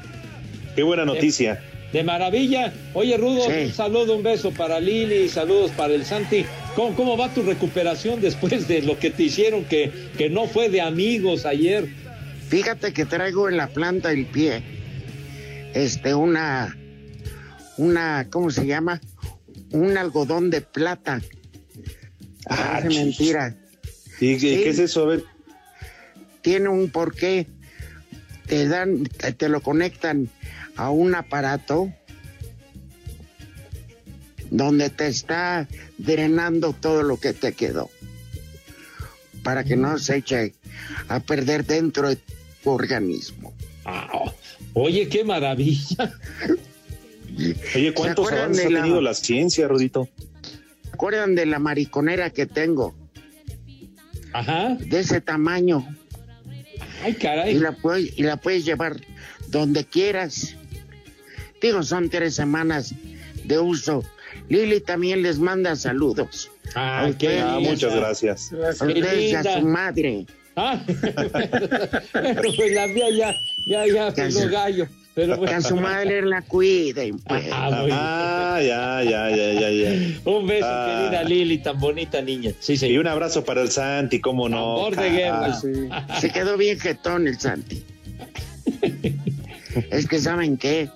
Speaker 5: Qué buena noticia.
Speaker 6: De maravilla. Oye, Rudo,
Speaker 23: Sí.
Speaker 6: un saludo, un beso para Lili, saludos para el Santi. ¿Cómo, cómo va tu recuperación después de lo que te hicieron, que, que no fue de amigos ayer?
Speaker 23: Fíjate que traigo en la planta del pie, este, una, una, ¿cómo se llama? Un algodón de plata.
Speaker 5: Ah,
Speaker 23: mentira.
Speaker 5: ¿Y qué,
Speaker 23: Sí.
Speaker 5: qué es eso? A ver.
Speaker 23: Tiene un porqué. Te dan, te lo conectan a un aparato donde te está drenando todo lo que te quedó para que no se eche a perder dentro de tu organismo.
Speaker 6: Ah, oh, oye, qué maravilla.
Speaker 5: Oye, ¿cuántos
Speaker 23: acuerdan
Speaker 5: avances
Speaker 23: de
Speaker 5: ha
Speaker 23: la-
Speaker 5: tenido la ciencia, Rudito?
Speaker 23: ¿Se acuerdan de la mariconera que tengo?
Speaker 6: Ajá.
Speaker 23: De ese tamaño.
Speaker 6: Ay, caray.
Speaker 23: Y la, puedes, y la puedes llevar donde quieras. Digo, son tres semanas de uso. Lili también les manda saludos.
Speaker 6: Ah,
Speaker 23: A
Speaker 6: qué
Speaker 23: ustedes,
Speaker 5: Ah, muchas gracias.
Speaker 23: a ustedes y a su madre.
Speaker 6: Ah, pues la mía ya, ya, ya,
Speaker 23: Que a
Speaker 6: Pero
Speaker 23: Que a su madre la cuiden, pues.
Speaker 6: Ah.
Speaker 5: Ah, ya, ya, ya, ya, ya.
Speaker 6: Un beso,
Speaker 5: Ah.
Speaker 6: querida Lili, tan bonita niña. Sí,
Speaker 5: Y
Speaker 6: señor.
Speaker 5: un abrazo para el Santi, cómo no.
Speaker 6: Tambor de guerra.
Speaker 5: Ah,
Speaker 23: Se quedó bien jetón el Santi. es que, ¿saben qué?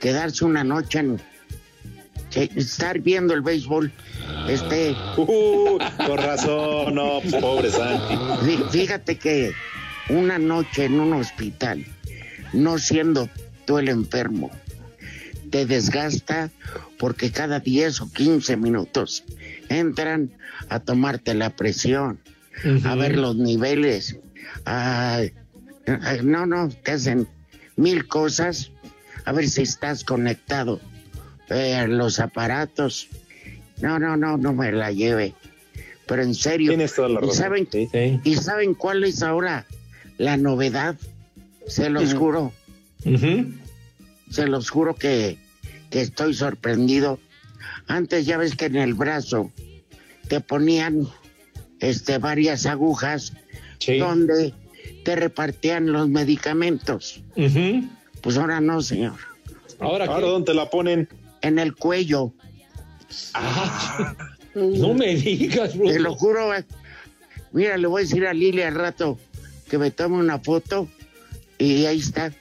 Speaker 23: Quedarse una noche en... estar viendo el béisbol, este...
Speaker 5: Uh, con razón, no, pues pobre Santi.
Speaker 23: Fí- Fíjate que una noche en un hospital, no siendo tú el enfermo, te desgasta porque cada 10 o 15 minutos entran a tomarte la presión, a ver los niveles. a- a- no, no, te hacen mil cosas, a ver si estás conectado eh, a los aparatos. No, no, no, no me la lleve. Pero en serio.
Speaker 5: Tienes toda la
Speaker 23: ¿Y saben,
Speaker 6: Sí.
Speaker 23: ¿Y saben cuál es ahora la novedad? Se los juro,
Speaker 6: Ujú.
Speaker 23: Se los juro que, que estoy sorprendido. Antes ya ves que en el brazo te ponían este, varias agujas
Speaker 6: Sí.
Speaker 23: donde te repartían los medicamentos. Pues ahora no, señor.
Speaker 6: Ahora,
Speaker 5: Ahora,
Speaker 6: ¿qué?
Speaker 5: ¿dónde te la ponen?
Speaker 23: En el cuello.
Speaker 6: Ah, no me digas, Rudo.
Speaker 23: Te lo juro. eh. Mira, le voy a decir a Lili al rato que me tome una foto y ahí está.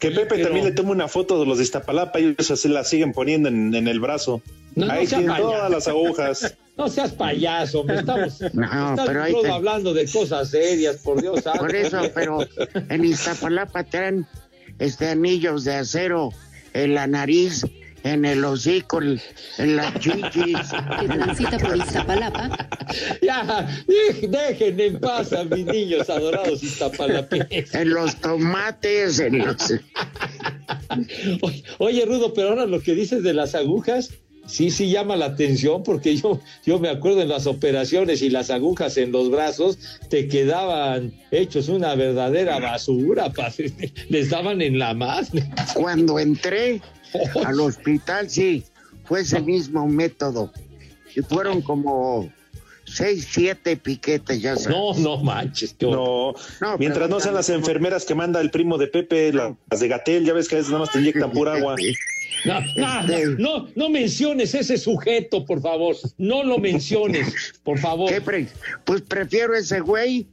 Speaker 5: Que Pepe
Speaker 6: pero-
Speaker 5: también le toma una foto de los de Iztapalapa y eso se la siguen poniendo en, en el brazo.
Speaker 6: No, no
Speaker 5: Ahí
Speaker 6: sea
Speaker 5: tienen
Speaker 6: payaso.
Speaker 5: todas las agujas.
Speaker 6: No seas payaso, me estamos,
Speaker 23: No,
Speaker 6: estás,
Speaker 23: pero ahí
Speaker 6: Rudo,
Speaker 23: te-
Speaker 6: hablando de cosas serias, por Dios. santo.
Speaker 23: Por eso, pero en Iztapalapa traen este anillos de acero en la nariz, en el hocico, en en las chichis.
Speaker 34: que transita por Iztapalapa,
Speaker 6: Ya, dej- dejen en paz a mis niños adorados iztapalapenses.
Speaker 23: En los tomates, en los...
Speaker 6: Oye, oye, Rudo, pero ahora lo que dices de las agujas, sí, sí llama la atención porque yo, yo me acuerdo en las operaciones y las agujas en los brazos te quedaban hechos una verdadera basura, padre. Les daban en la madre.
Speaker 23: Cuando entré al hospital, sí, fue ese mismo método. Y fueron como seis, siete piquetes, ya sabes.
Speaker 6: No, no manches. qué horror.
Speaker 5: No, mientras no sean las enfermeras que manda el primo de Pepe, la- las de Gatel, ya ves que a veces nada más te inyectan pura agua.
Speaker 6: No, no,
Speaker 23: Este-
Speaker 6: no, no menciones ese sujeto, por favor. No lo menciones, por favor.
Speaker 23: ¿Qué pre- Pues prefiero ese güey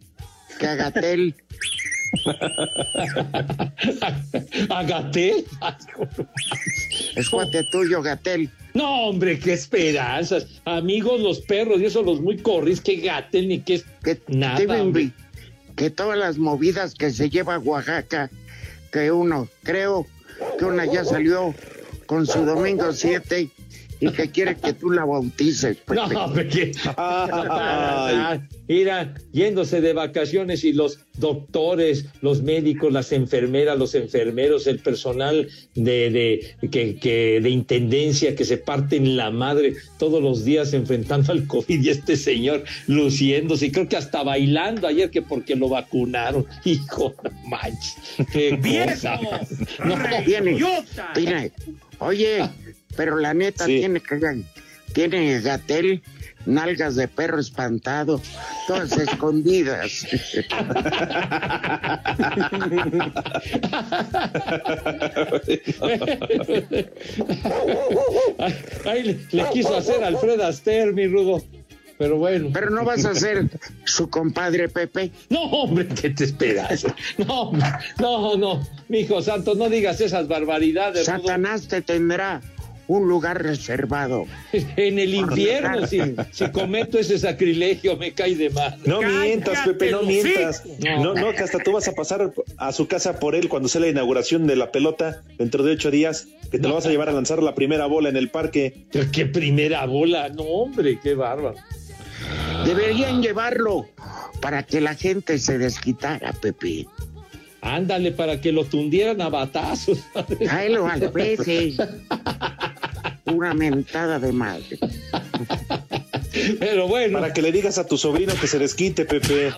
Speaker 23: que a Gatel.
Speaker 6: ¿A Gatel?
Speaker 23: Es cuate tuyo, Gatel.
Speaker 6: No, hombre, qué esperanzas. Amigos, los perros y eso, los muy corris, que Gatel ni que nada.
Speaker 23: Deben
Speaker 6: hombre.
Speaker 23: vi- que todas las movidas que se lleva a Oaxaca, que uno, creo que una ya salió con su domingo 7 y que quiere que tú la bautices. Pepe.
Speaker 6: No, hombre, que- Mira, yéndose de vacaciones y los doctores, los médicos, las enfermeras, los enfermeros, el personal de, de, que, que- de intendencia que se parten la madre todos los días enfrentando al COVID y este señor luciéndose y creo que hasta bailando ayer que porque lo vacunaron. Hijo, no manches. Qué cosa. No,
Speaker 23: Tiene, tiene- oye, pero la neta tiene que tiene Gatel nalgas de perro espantado, todas escondidas.
Speaker 6: Ay, le, le quiso hacer Alfred Aster, mi rudo. Pero bueno.
Speaker 23: Pero no vas a ser su compadre Pepe.
Speaker 6: No, hombre, ¿qué te esperas? No, no, no, mi hijo santo, no digas esas barbaridades. rudo.
Speaker 23: Satanás te tendrá un lugar reservado.
Speaker 6: En el infierno, si, si cometo ese sacrilegio, me cae de mal.
Speaker 5: No mientas, Pepe, no mientas. No, no, que hasta tú vas a pasar a su casa por él cuando sea la inauguración de la pelota dentro de ocho días, que te lo vas a llevar a lanzar la primera bola en el parque.
Speaker 6: ¿Qué primera bola? No, hombre, qué bárbaro.
Speaker 23: Deberían llevarlo para que la gente se desquitara, Pepe.
Speaker 6: Ándale, para que lo tundieran a batazos.
Speaker 23: Tráelo al Pepe. Una mentada de madre.
Speaker 6: Pero bueno.
Speaker 5: Para que le digas a tu sobrino que se desquite, Pepe.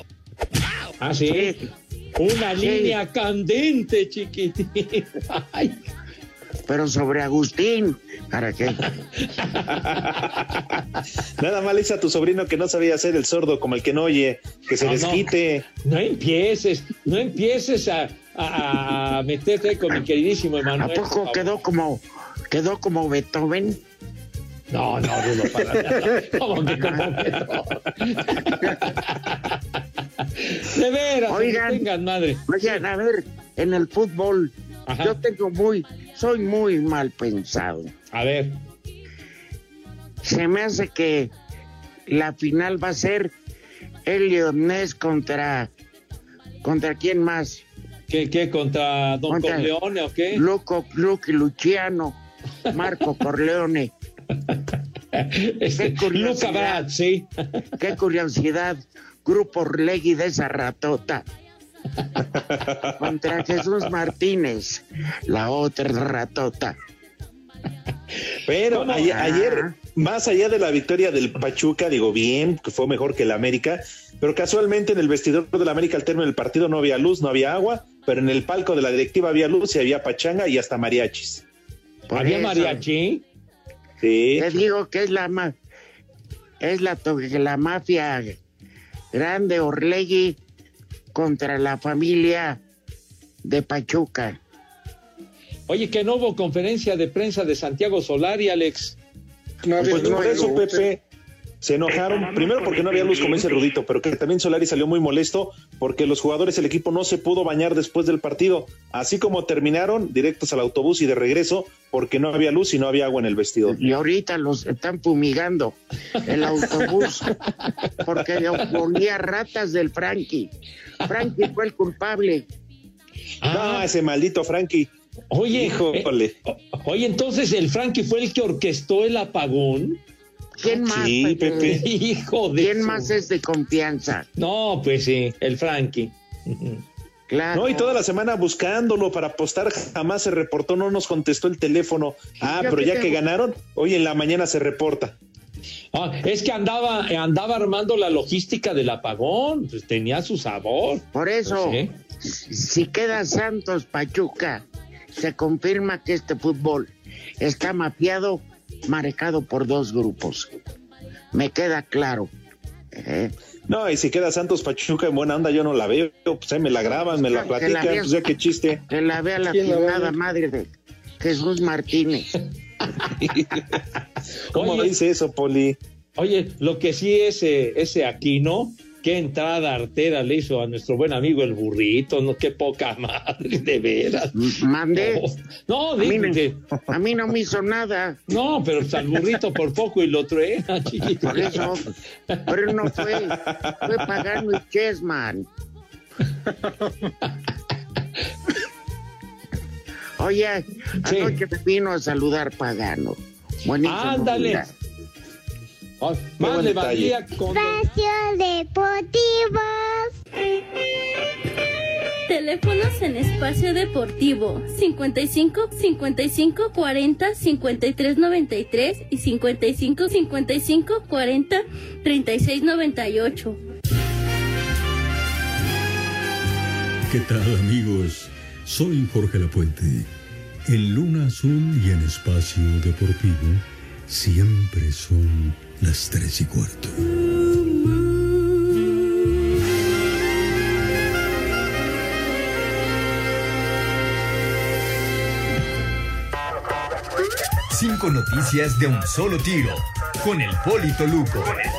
Speaker 6: Ah, sí. Una
Speaker 23: Sí.
Speaker 6: línea candente, chiquitín. Ay.
Speaker 23: Pero sobre Agustín, ¿para qué?
Speaker 5: Nada le dice a tu sobrino que no sabía hacer el sordo como el que no oye, que se
Speaker 6: No,
Speaker 5: desquite.
Speaker 6: No empieces, no empieces a, a- a meterte con mi queridísimo
Speaker 23: ¿A
Speaker 6: Emanuel. por
Speaker 23: poco quedó como quedó como Beethoven?
Speaker 6: No, no, Rudo, para nada. ¿Cómo que como que no? De veras,
Speaker 23: Oigan.
Speaker 6: que tengan madre.
Speaker 23: Oigan, a ver, en el fútbol,
Speaker 6: Ajá.
Speaker 23: yo tengo muy, soy muy mal pensado.
Speaker 6: A ver,
Speaker 23: Se me hace que la final va a ser el Leonés contra contra quién más?
Speaker 6: ¿qué, qué contra Don Corleone o qué?
Speaker 23: Luco, Lucky Luciano, Marco Corleone.
Speaker 6: Este, Luca Brad, sí.
Speaker 23: Qué curiosidad. Grupo Orlegui de esa ratota. Contra Jesús Martínez, la otra ratota.
Speaker 5: Pero
Speaker 23: ¿Cómo?
Speaker 5: ayer,
Speaker 23: Ah.
Speaker 5: ayer, más allá de la victoria del Pachuca, digo bien, que fue mejor que el América, pero casualmente en el vestidor del América al término del partido no había luz, no había agua, pero en el palco de la directiva había luz y había pachanga y hasta mariachis.
Speaker 23: Por
Speaker 6: ¿Había
Speaker 23: eso,
Speaker 6: mariachi?
Speaker 5: Sí.
Speaker 23: Te digo que es la ma es la, la mafia grande Orlegui contra la familia de Pachuca.
Speaker 6: Oye, que no hubo conferencia de prensa de Santiago Solari, Alex.
Speaker 5: Pues por eso, Pepe, se enojaron, primero porque no había luz, como dice Rudito, pero que también Solari salió muy molesto porque los jugadores, el equipo no se pudo bañar después del partido, así como terminaron directos al autobús y de regreso porque no había luz y no había agua en el vestidor.
Speaker 23: Y ahorita los están fumigando el autobús porque ponía ratas del Frankie. Frankie fue el culpable.
Speaker 5: Ah, ese maldito Frankie.
Speaker 6: Oye,
Speaker 5: Híjole.
Speaker 6: eh, oye, entonces el Frankie fue el que orquestó el apagón.
Speaker 23: ¿Quién más?
Speaker 5: Sí, Pepe.
Speaker 6: Hijo de.
Speaker 23: ¿Quién
Speaker 6: su-
Speaker 23: más es de confianza?
Speaker 6: No, pues sí, el Frankie.
Speaker 23: Claro.
Speaker 5: No, y toda la semana buscándolo para apostar, jamás se reportó, no nos contestó el teléfono. Ah,
Speaker 23: Yo
Speaker 5: pero
Speaker 23: que
Speaker 5: ya
Speaker 23: te-
Speaker 5: que ganaron, hoy en la mañana se reporta.
Speaker 6: Ah, es que andaba, andaba armando la logística del apagón, pues tenía su sabor.
Speaker 23: Por eso,
Speaker 6: Sí.
Speaker 23: si queda Santos Pachuca, se confirma que este fútbol está mapeado, marcado por dos grupos. Me queda claro. ¿eh?
Speaker 5: No, y si queda Santos Pachuca en buena onda, yo no la veo, pues ahí me la graban, me la
Speaker 23: Que la
Speaker 5: platican, pues ya qué chiste.
Speaker 23: Que la vea la
Speaker 5: ¿Quién la va a
Speaker 23: finada
Speaker 5: ver?
Speaker 23: madre de Jesús Martínez.
Speaker 5: ¿Cómo
Speaker 6: Oye.
Speaker 5: dice eso, Poli?
Speaker 6: Oye, lo que sí ese, ese Aquino, qué entrada artera le hizo a nuestro buen amigo el burrito, no, qué poca madre, de veras.
Speaker 23: Mandé.
Speaker 6: No,
Speaker 23: A mí
Speaker 6: dime
Speaker 23: no- A mí no me hizo nada.
Speaker 6: No, pero pues, al burrito por poco y lo truena, chiquito.
Speaker 23: Por eso. Pero no fue. Fue Pagano y Chessman. Oye, anoche me vino a saludar Pagano. Buenísimo.
Speaker 6: Ándale. Más
Speaker 23: buen
Speaker 6: le
Speaker 23: detalle.
Speaker 6: valía con...
Speaker 4: Espacio Deportivo.
Speaker 35: Teléfonos en espacio deportivo 55 55 40 53 93 y 55 55 40 36 98.
Speaker 36: ¿Qué tal amigos? Soy Jorge Lapuente. En Luna Azul y en Espacio Deportivo siempre son las tres y cuarto.
Speaker 37: Cinco noticias de un solo tiro. Con el Polito Luco.
Speaker 10: El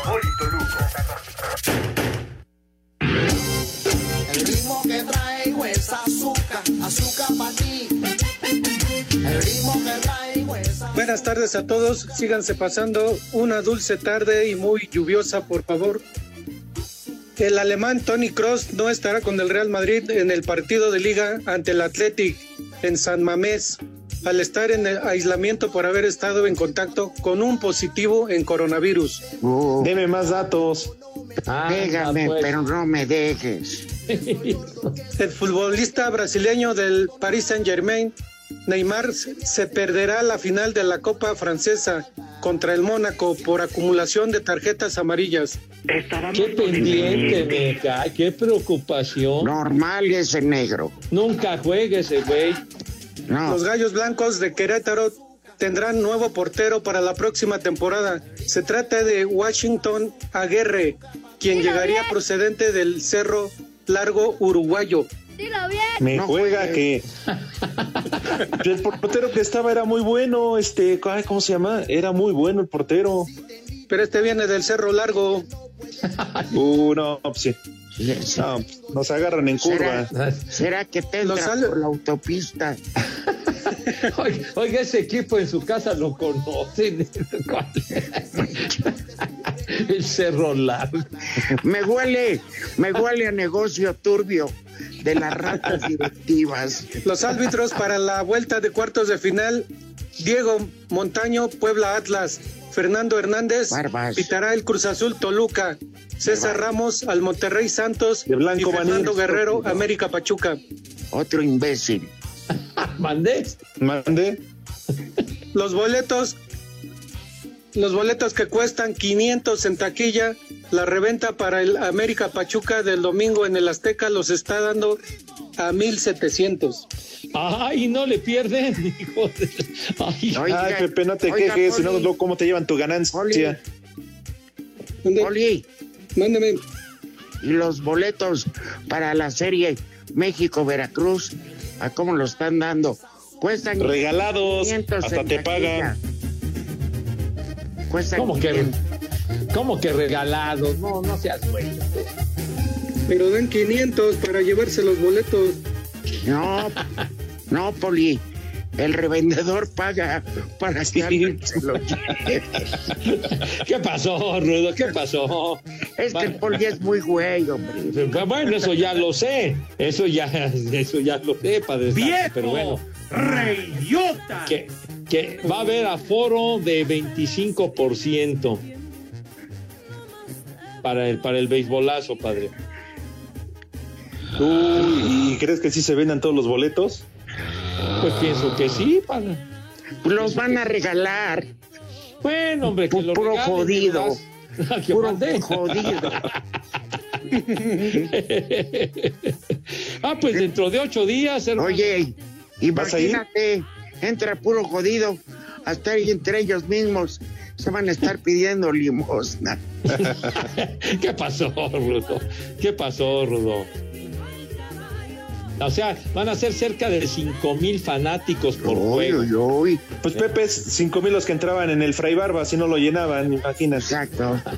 Speaker 3: Buenas tardes a todos. Síganse pasando una dulce tarde y muy lluviosa, por favor. El alemán Tony Cross no estará con el Real Madrid en el partido de liga ante el Athletic en San Mamés al estar en el aislamiento por haber estado en contacto con un positivo en coronavirus.
Speaker 5: Deme más datos.
Speaker 23: Pégame,
Speaker 3: pues.
Speaker 23: pero no me dejes.
Speaker 3: El futbolista brasileño del Paris Saint Germain, Neymar, se perderá la final de la Copa Francesa contra el Mónaco por acumulación de tarjetas amarillas.
Speaker 6: Qué pendiente me cae, qué preocupación.
Speaker 23: Normal ese negro.
Speaker 6: Nunca juegue ese güey.
Speaker 3: Los Gallos Blancos de Querétaro tendrán nuevo portero para la próxima temporada. Se trata de Washington Aguirre, quien llegaría procedente del Cerro Largo Uruguayo.
Speaker 4: Dilo bien.
Speaker 5: Me juega que el portero que estaba era muy bueno, este, ay, ¿cómo se llama? Era muy bueno el portero.
Speaker 3: Pero este viene del Cerro Largo.
Speaker 5: Uh, no, pues sí. No, nos agarran en curva.
Speaker 23: ¿Será, será que te por la autopista?
Speaker 6: Oiga, ese equipo en su casa lo conocen. El Cerro Largo.
Speaker 23: Me huele, me huele a negocio turbio de las ratas directivas.
Speaker 3: Los árbitros para la vuelta de cuartos de final, Diego Montaño, Puebla Atlas, Fernando Hernández, pitará el Cruz Azul Toluca, César Ramos al Monterrey Santos y
Speaker 5: Blanco
Speaker 3: Fernando
Speaker 5: Maní.
Speaker 3: Guerrero América Pachuca.
Speaker 23: Otro imbécil.
Speaker 6: Mandé.
Speaker 5: Mandé.
Speaker 3: Los boletos, los boletos que cuestan 500 en taquilla, la reventa para el América Pachuca del domingo en el Azteca los está dando a 1700.
Speaker 6: Ay, no le pierden, hijo de... Ay,
Speaker 5: Ay, Pepe, no te
Speaker 23: oiga,
Speaker 5: quejes, si no, ¿cómo te llevan tu ganancia?
Speaker 23: Oli,
Speaker 3: mándame.
Speaker 23: Y los boletos para la serie México-Veracruz, ¿a cómo lo están dando? Cuestan
Speaker 5: Regalados,
Speaker 23: 500
Speaker 5: hasta te pagan.
Speaker 23: Cuestan
Speaker 6: ¿Cómo que,
Speaker 23: 500.
Speaker 6: ¿Cómo que regalados? No, no seas güey.
Speaker 3: Pero dan 500 para llevarse los boletos.
Speaker 23: No, no, Poli. El revendedor paga para que alguien se lo lleve.
Speaker 6: ¿Qué pasó, Rudo? ¿Qué pasó?
Speaker 23: Es que el Poli es muy güey, hombre.
Speaker 6: Bueno, eso ya lo sé. Eso ya, eso ya lo sé, padre.
Speaker 10: ¡Viejo!
Speaker 6: Pero bueno.
Speaker 10: ¡Reyota!
Speaker 6: Que, que va a haber aforo de 25% para el, para el beisbolazo, padre.
Speaker 5: ¿Y crees que sí se vendan todos los boletos?
Speaker 6: Pues pienso que sí, pana.
Speaker 23: Los van a regalar.
Speaker 6: Bueno, hombre, que lo
Speaker 23: Puro
Speaker 6: regalen,
Speaker 23: jodido.
Speaker 6: Que
Speaker 23: Puro jodido.
Speaker 6: ah, pues dentro de ocho días, hermano.
Speaker 23: Oye,
Speaker 6: ¿Vas a ir?
Speaker 23: imagínate, entra puro jodido, hasta ahí entre ellos mismos se van a estar pidiendo limosna.
Speaker 6: ¿Qué pasó, Rudo? ¿Qué pasó, Rudo? O sea, van a ser cerca de cinco mil fanáticos por juego.
Speaker 5: Pues Pepe, es cinco mil los que entraban en el Fray Barba, si no lo llenaban, imagínate.
Speaker 23: Exacto.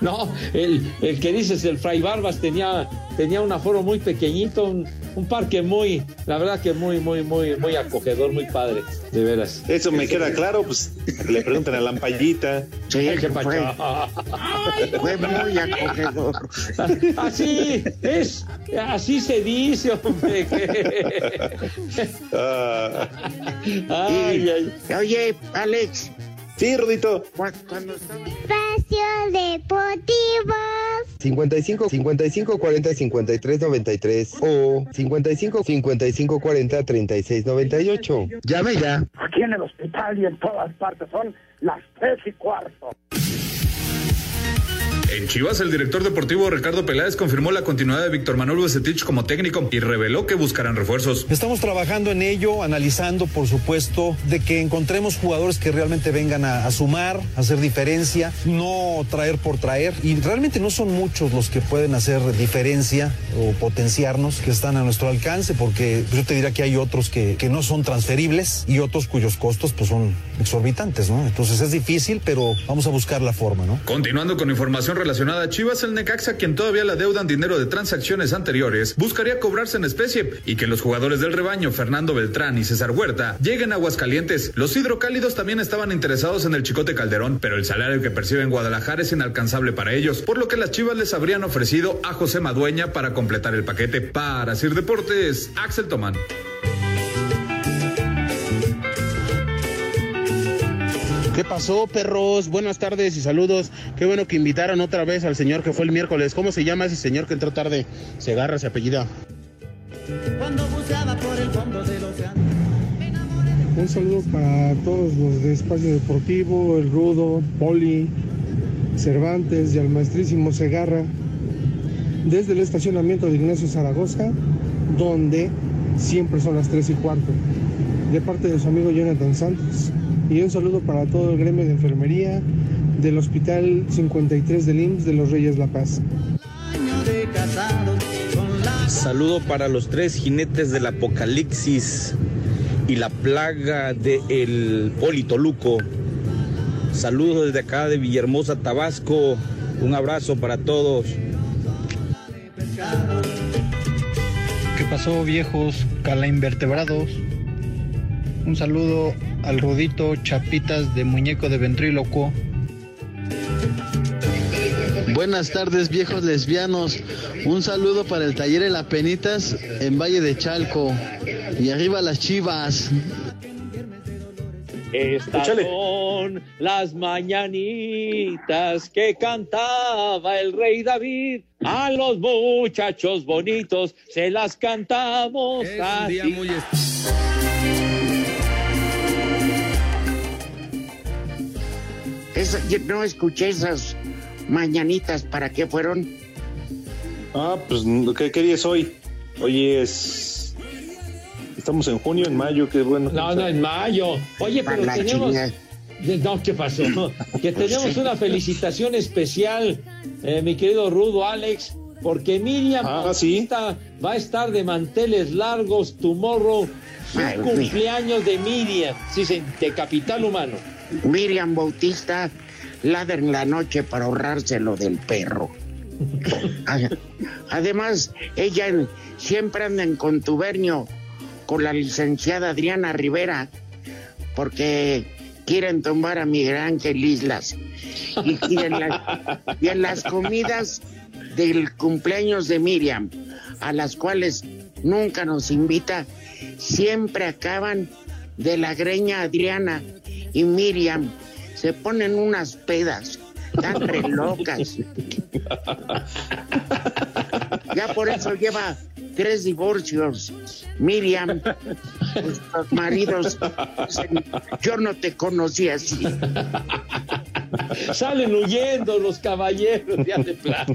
Speaker 6: No, el, el que dices, el Fray Barbas tenía, tenía un aforo muy pequeñito, un, un parque muy, la verdad que muy, muy, muy, muy acogedor, muy padre, de veras.
Speaker 5: Eso me queda claro, pues le preguntan a Lampallita.
Speaker 23: Sí,
Speaker 6: Ay, qué
Speaker 23: fue, muy acogedor.
Speaker 6: Así es, así se dice, hombre.
Speaker 5: Ah.
Speaker 6: Ay, ay.
Speaker 23: Oye, Alex.
Speaker 5: Sí, Rudito.
Speaker 23: Cuando
Speaker 4: Espacio Deportivo.
Speaker 38: 55 55 40 53 93 o 55 55 40 36 98. Llame ya.
Speaker 39: Aquí en el hospital y en todas partes son las tres y cuarto.
Speaker 40: En Chivas, el director deportivo Ricardo Peláez confirmó la continuidad de Víctor Manuel Bucetich como técnico y reveló que buscarán refuerzos.
Speaker 25: Estamos trabajando en ello, analizando, por supuesto, de que encontremos jugadores que realmente vengan a, a sumar, a hacer diferencia, no traer por traer. Y realmente no son muchos los que pueden hacer diferencia o potenciarnos, que están a nuestro alcance, porque yo te diría que hay otros que, que no son transferibles y otros cuyos costos pues son exorbitantes, ¿no? Entonces es difícil, pero vamos a buscar la forma, ¿no?
Speaker 40: Continuando con información relacionada a Chivas, el Necaxa, quien todavía le adeudan dinero de transacciones anteriores, buscaría cobrarse en especie y que los jugadores del rebaño, Fernando Beltrán y César Huerta, lleguen a Aguascalientes. Los hidrocálidos también estaban interesados en el Chicote Calderón, pero el salario que percibe en Guadalajara es inalcanzable para ellos, por lo que las Chivas les habrían ofrecido a José Madueña para completar el paquete. Para Sir Deportes, Axel Tomán.
Speaker 41: ¿Qué pasó, perros? Buenas tardes y saludos. Qué bueno que invitaron otra vez al señor que fue el miércoles. ¿Cómo se llama ese señor que entró tarde? Segarra, se apellida.
Speaker 10: Cuando buceaba por el fondo del océano.
Speaker 42: Un saludo para todos los de Espacio Deportivo, el Rudo, Poli, Cervantes y al maestrísimo Segarra, desde el estacionamiento de Ignacio Zaragoza, donde siempre son las 3 y cuarto, de parte de su amigo Jonathan Santos. Y un saludo para todo el gremio de enfermería del Hospital 53 del IMSS de los Reyes La Paz.
Speaker 41: Saludo para los tres jinetes del apocalipsis y la plaga del Politoluco. Saludos desde acá de Villahermosa, Tabasco. Un abrazo para todos.
Speaker 43: ¿Qué pasó, viejos calainvertebrados? Un saludo al Rudito Chapitas de Muñeco de Ventrílocuo.
Speaker 44: Buenas tardes, viejos lesbianos. Un saludo para el taller El Apenitas en Valle de Chalco. Y arriba las chivas.
Speaker 6: Estas son las mañanitas que cantaba el rey David. A los muchachos bonitos se las cantamos así.
Speaker 23: Esa- no escuché esas mañanitas, ¿para qué fueron?
Speaker 5: Ah, pues, ¿qué, qué día es hoy? Hoy es. Estamos en junio, en mayo, qué bueno.
Speaker 6: No, no, en mayo. Oye, pero
Speaker 5: Para
Speaker 6: tenemos.
Speaker 5: chingada.
Speaker 6: No, ¿qué pasó? Que tenemos una felicitación especial, eh, mi querido Rudo Alex, porque Miriam
Speaker 5: Ah,
Speaker 6: va a estar de manteles largos tomorrow, su
Speaker 23: Ay,
Speaker 6: cumpleaños de Miriam, sí, sí, de Capital Humano.
Speaker 23: Miriam Bautista ladra en la noche para ahorrárselo del perro. Ad- Además, ella siempre anda en contubernio con la licenciada Adriana Rivera, porque quieren tumbar a Miguel Ángel Islas. Y, y y en las comidas del cumpleaños de Miriam, a las cuales nunca nos invita, siempre acaban de la greña Adriana y Miriam. Se ponen unas pedas tan re locas. Ya por eso lleva tres divorcios. Miriam, nuestros maridos, dicen, yo no te conocí así.
Speaker 6: Salen huyendo los caballeros ya de plano.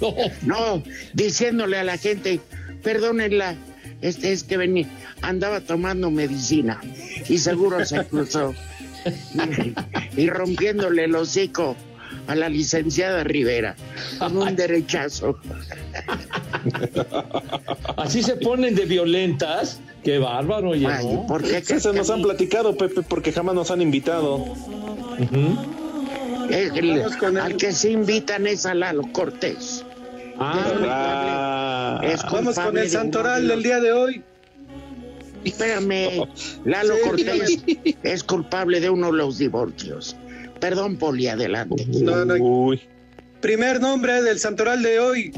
Speaker 6: No.
Speaker 23: No, diciéndole a la gente, perdónenla, este es que venía, andaba tomando medicina y seguro se cruzó. Y, y rompiéndole el hocico a la licenciada Rivera con un derechazo.
Speaker 6: Así se ponen de violentas. Qué bárbaro, oye.
Speaker 23: Ay,
Speaker 6: ¿no?
Speaker 23: ¿por qué que
Speaker 5: nos
Speaker 23: a
Speaker 5: han platicado, Pepe, porque jamás nos han invitado.
Speaker 23: El- al que se invitan es a Lalo Cortés.
Speaker 5: Ah,
Speaker 23: Es
Speaker 3: Vamos con el santoral
Speaker 23: de
Speaker 3: del día de hoy.
Speaker 23: Espérame, Lalo
Speaker 3: Sí,
Speaker 23: Cortés es culpable de uno de los divorcios. Perdón, Poli, adelante.
Speaker 3: No, no.
Speaker 5: Uy.
Speaker 3: Primer nombre del santoral de hoy.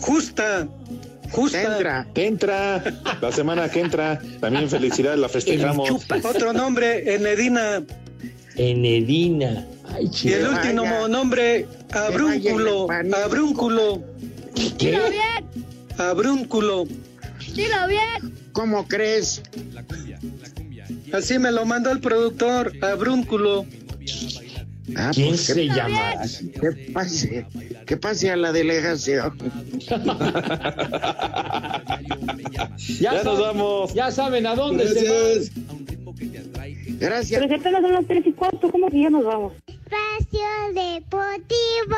Speaker 3: Justa. Justa.
Speaker 23: Entra.
Speaker 5: Que entra la semana que entra. También felicidades, la festejamos.
Speaker 3: Otro nombre, Enedina.
Speaker 6: Enedina. Ay,
Speaker 3: Y el último
Speaker 23: vaya.
Speaker 3: nombre, Abrúnculo.
Speaker 23: el
Speaker 3: Abrúnculo.
Speaker 35: Dilo bien,
Speaker 3: Abrúnculo.
Speaker 35: dilo bien.
Speaker 23: ¿Cómo crees?
Speaker 3: Así me lo mandó el productor. Abrúnculo.
Speaker 23: Ah,
Speaker 6: ¿Quién
Speaker 23: pues,
Speaker 6: se
Speaker 23: que,
Speaker 6: llama
Speaker 23: que pase, que pase a la delegación.
Speaker 6: Ya,
Speaker 5: Ya nos vamos.
Speaker 6: Ya saben a dónde se
Speaker 3: Gracias.
Speaker 23: Gracias.
Speaker 39: Pero apenas son las tres y cuarto, ¿cómo que ya nos vamos?
Speaker 4: Espacio Deportivo.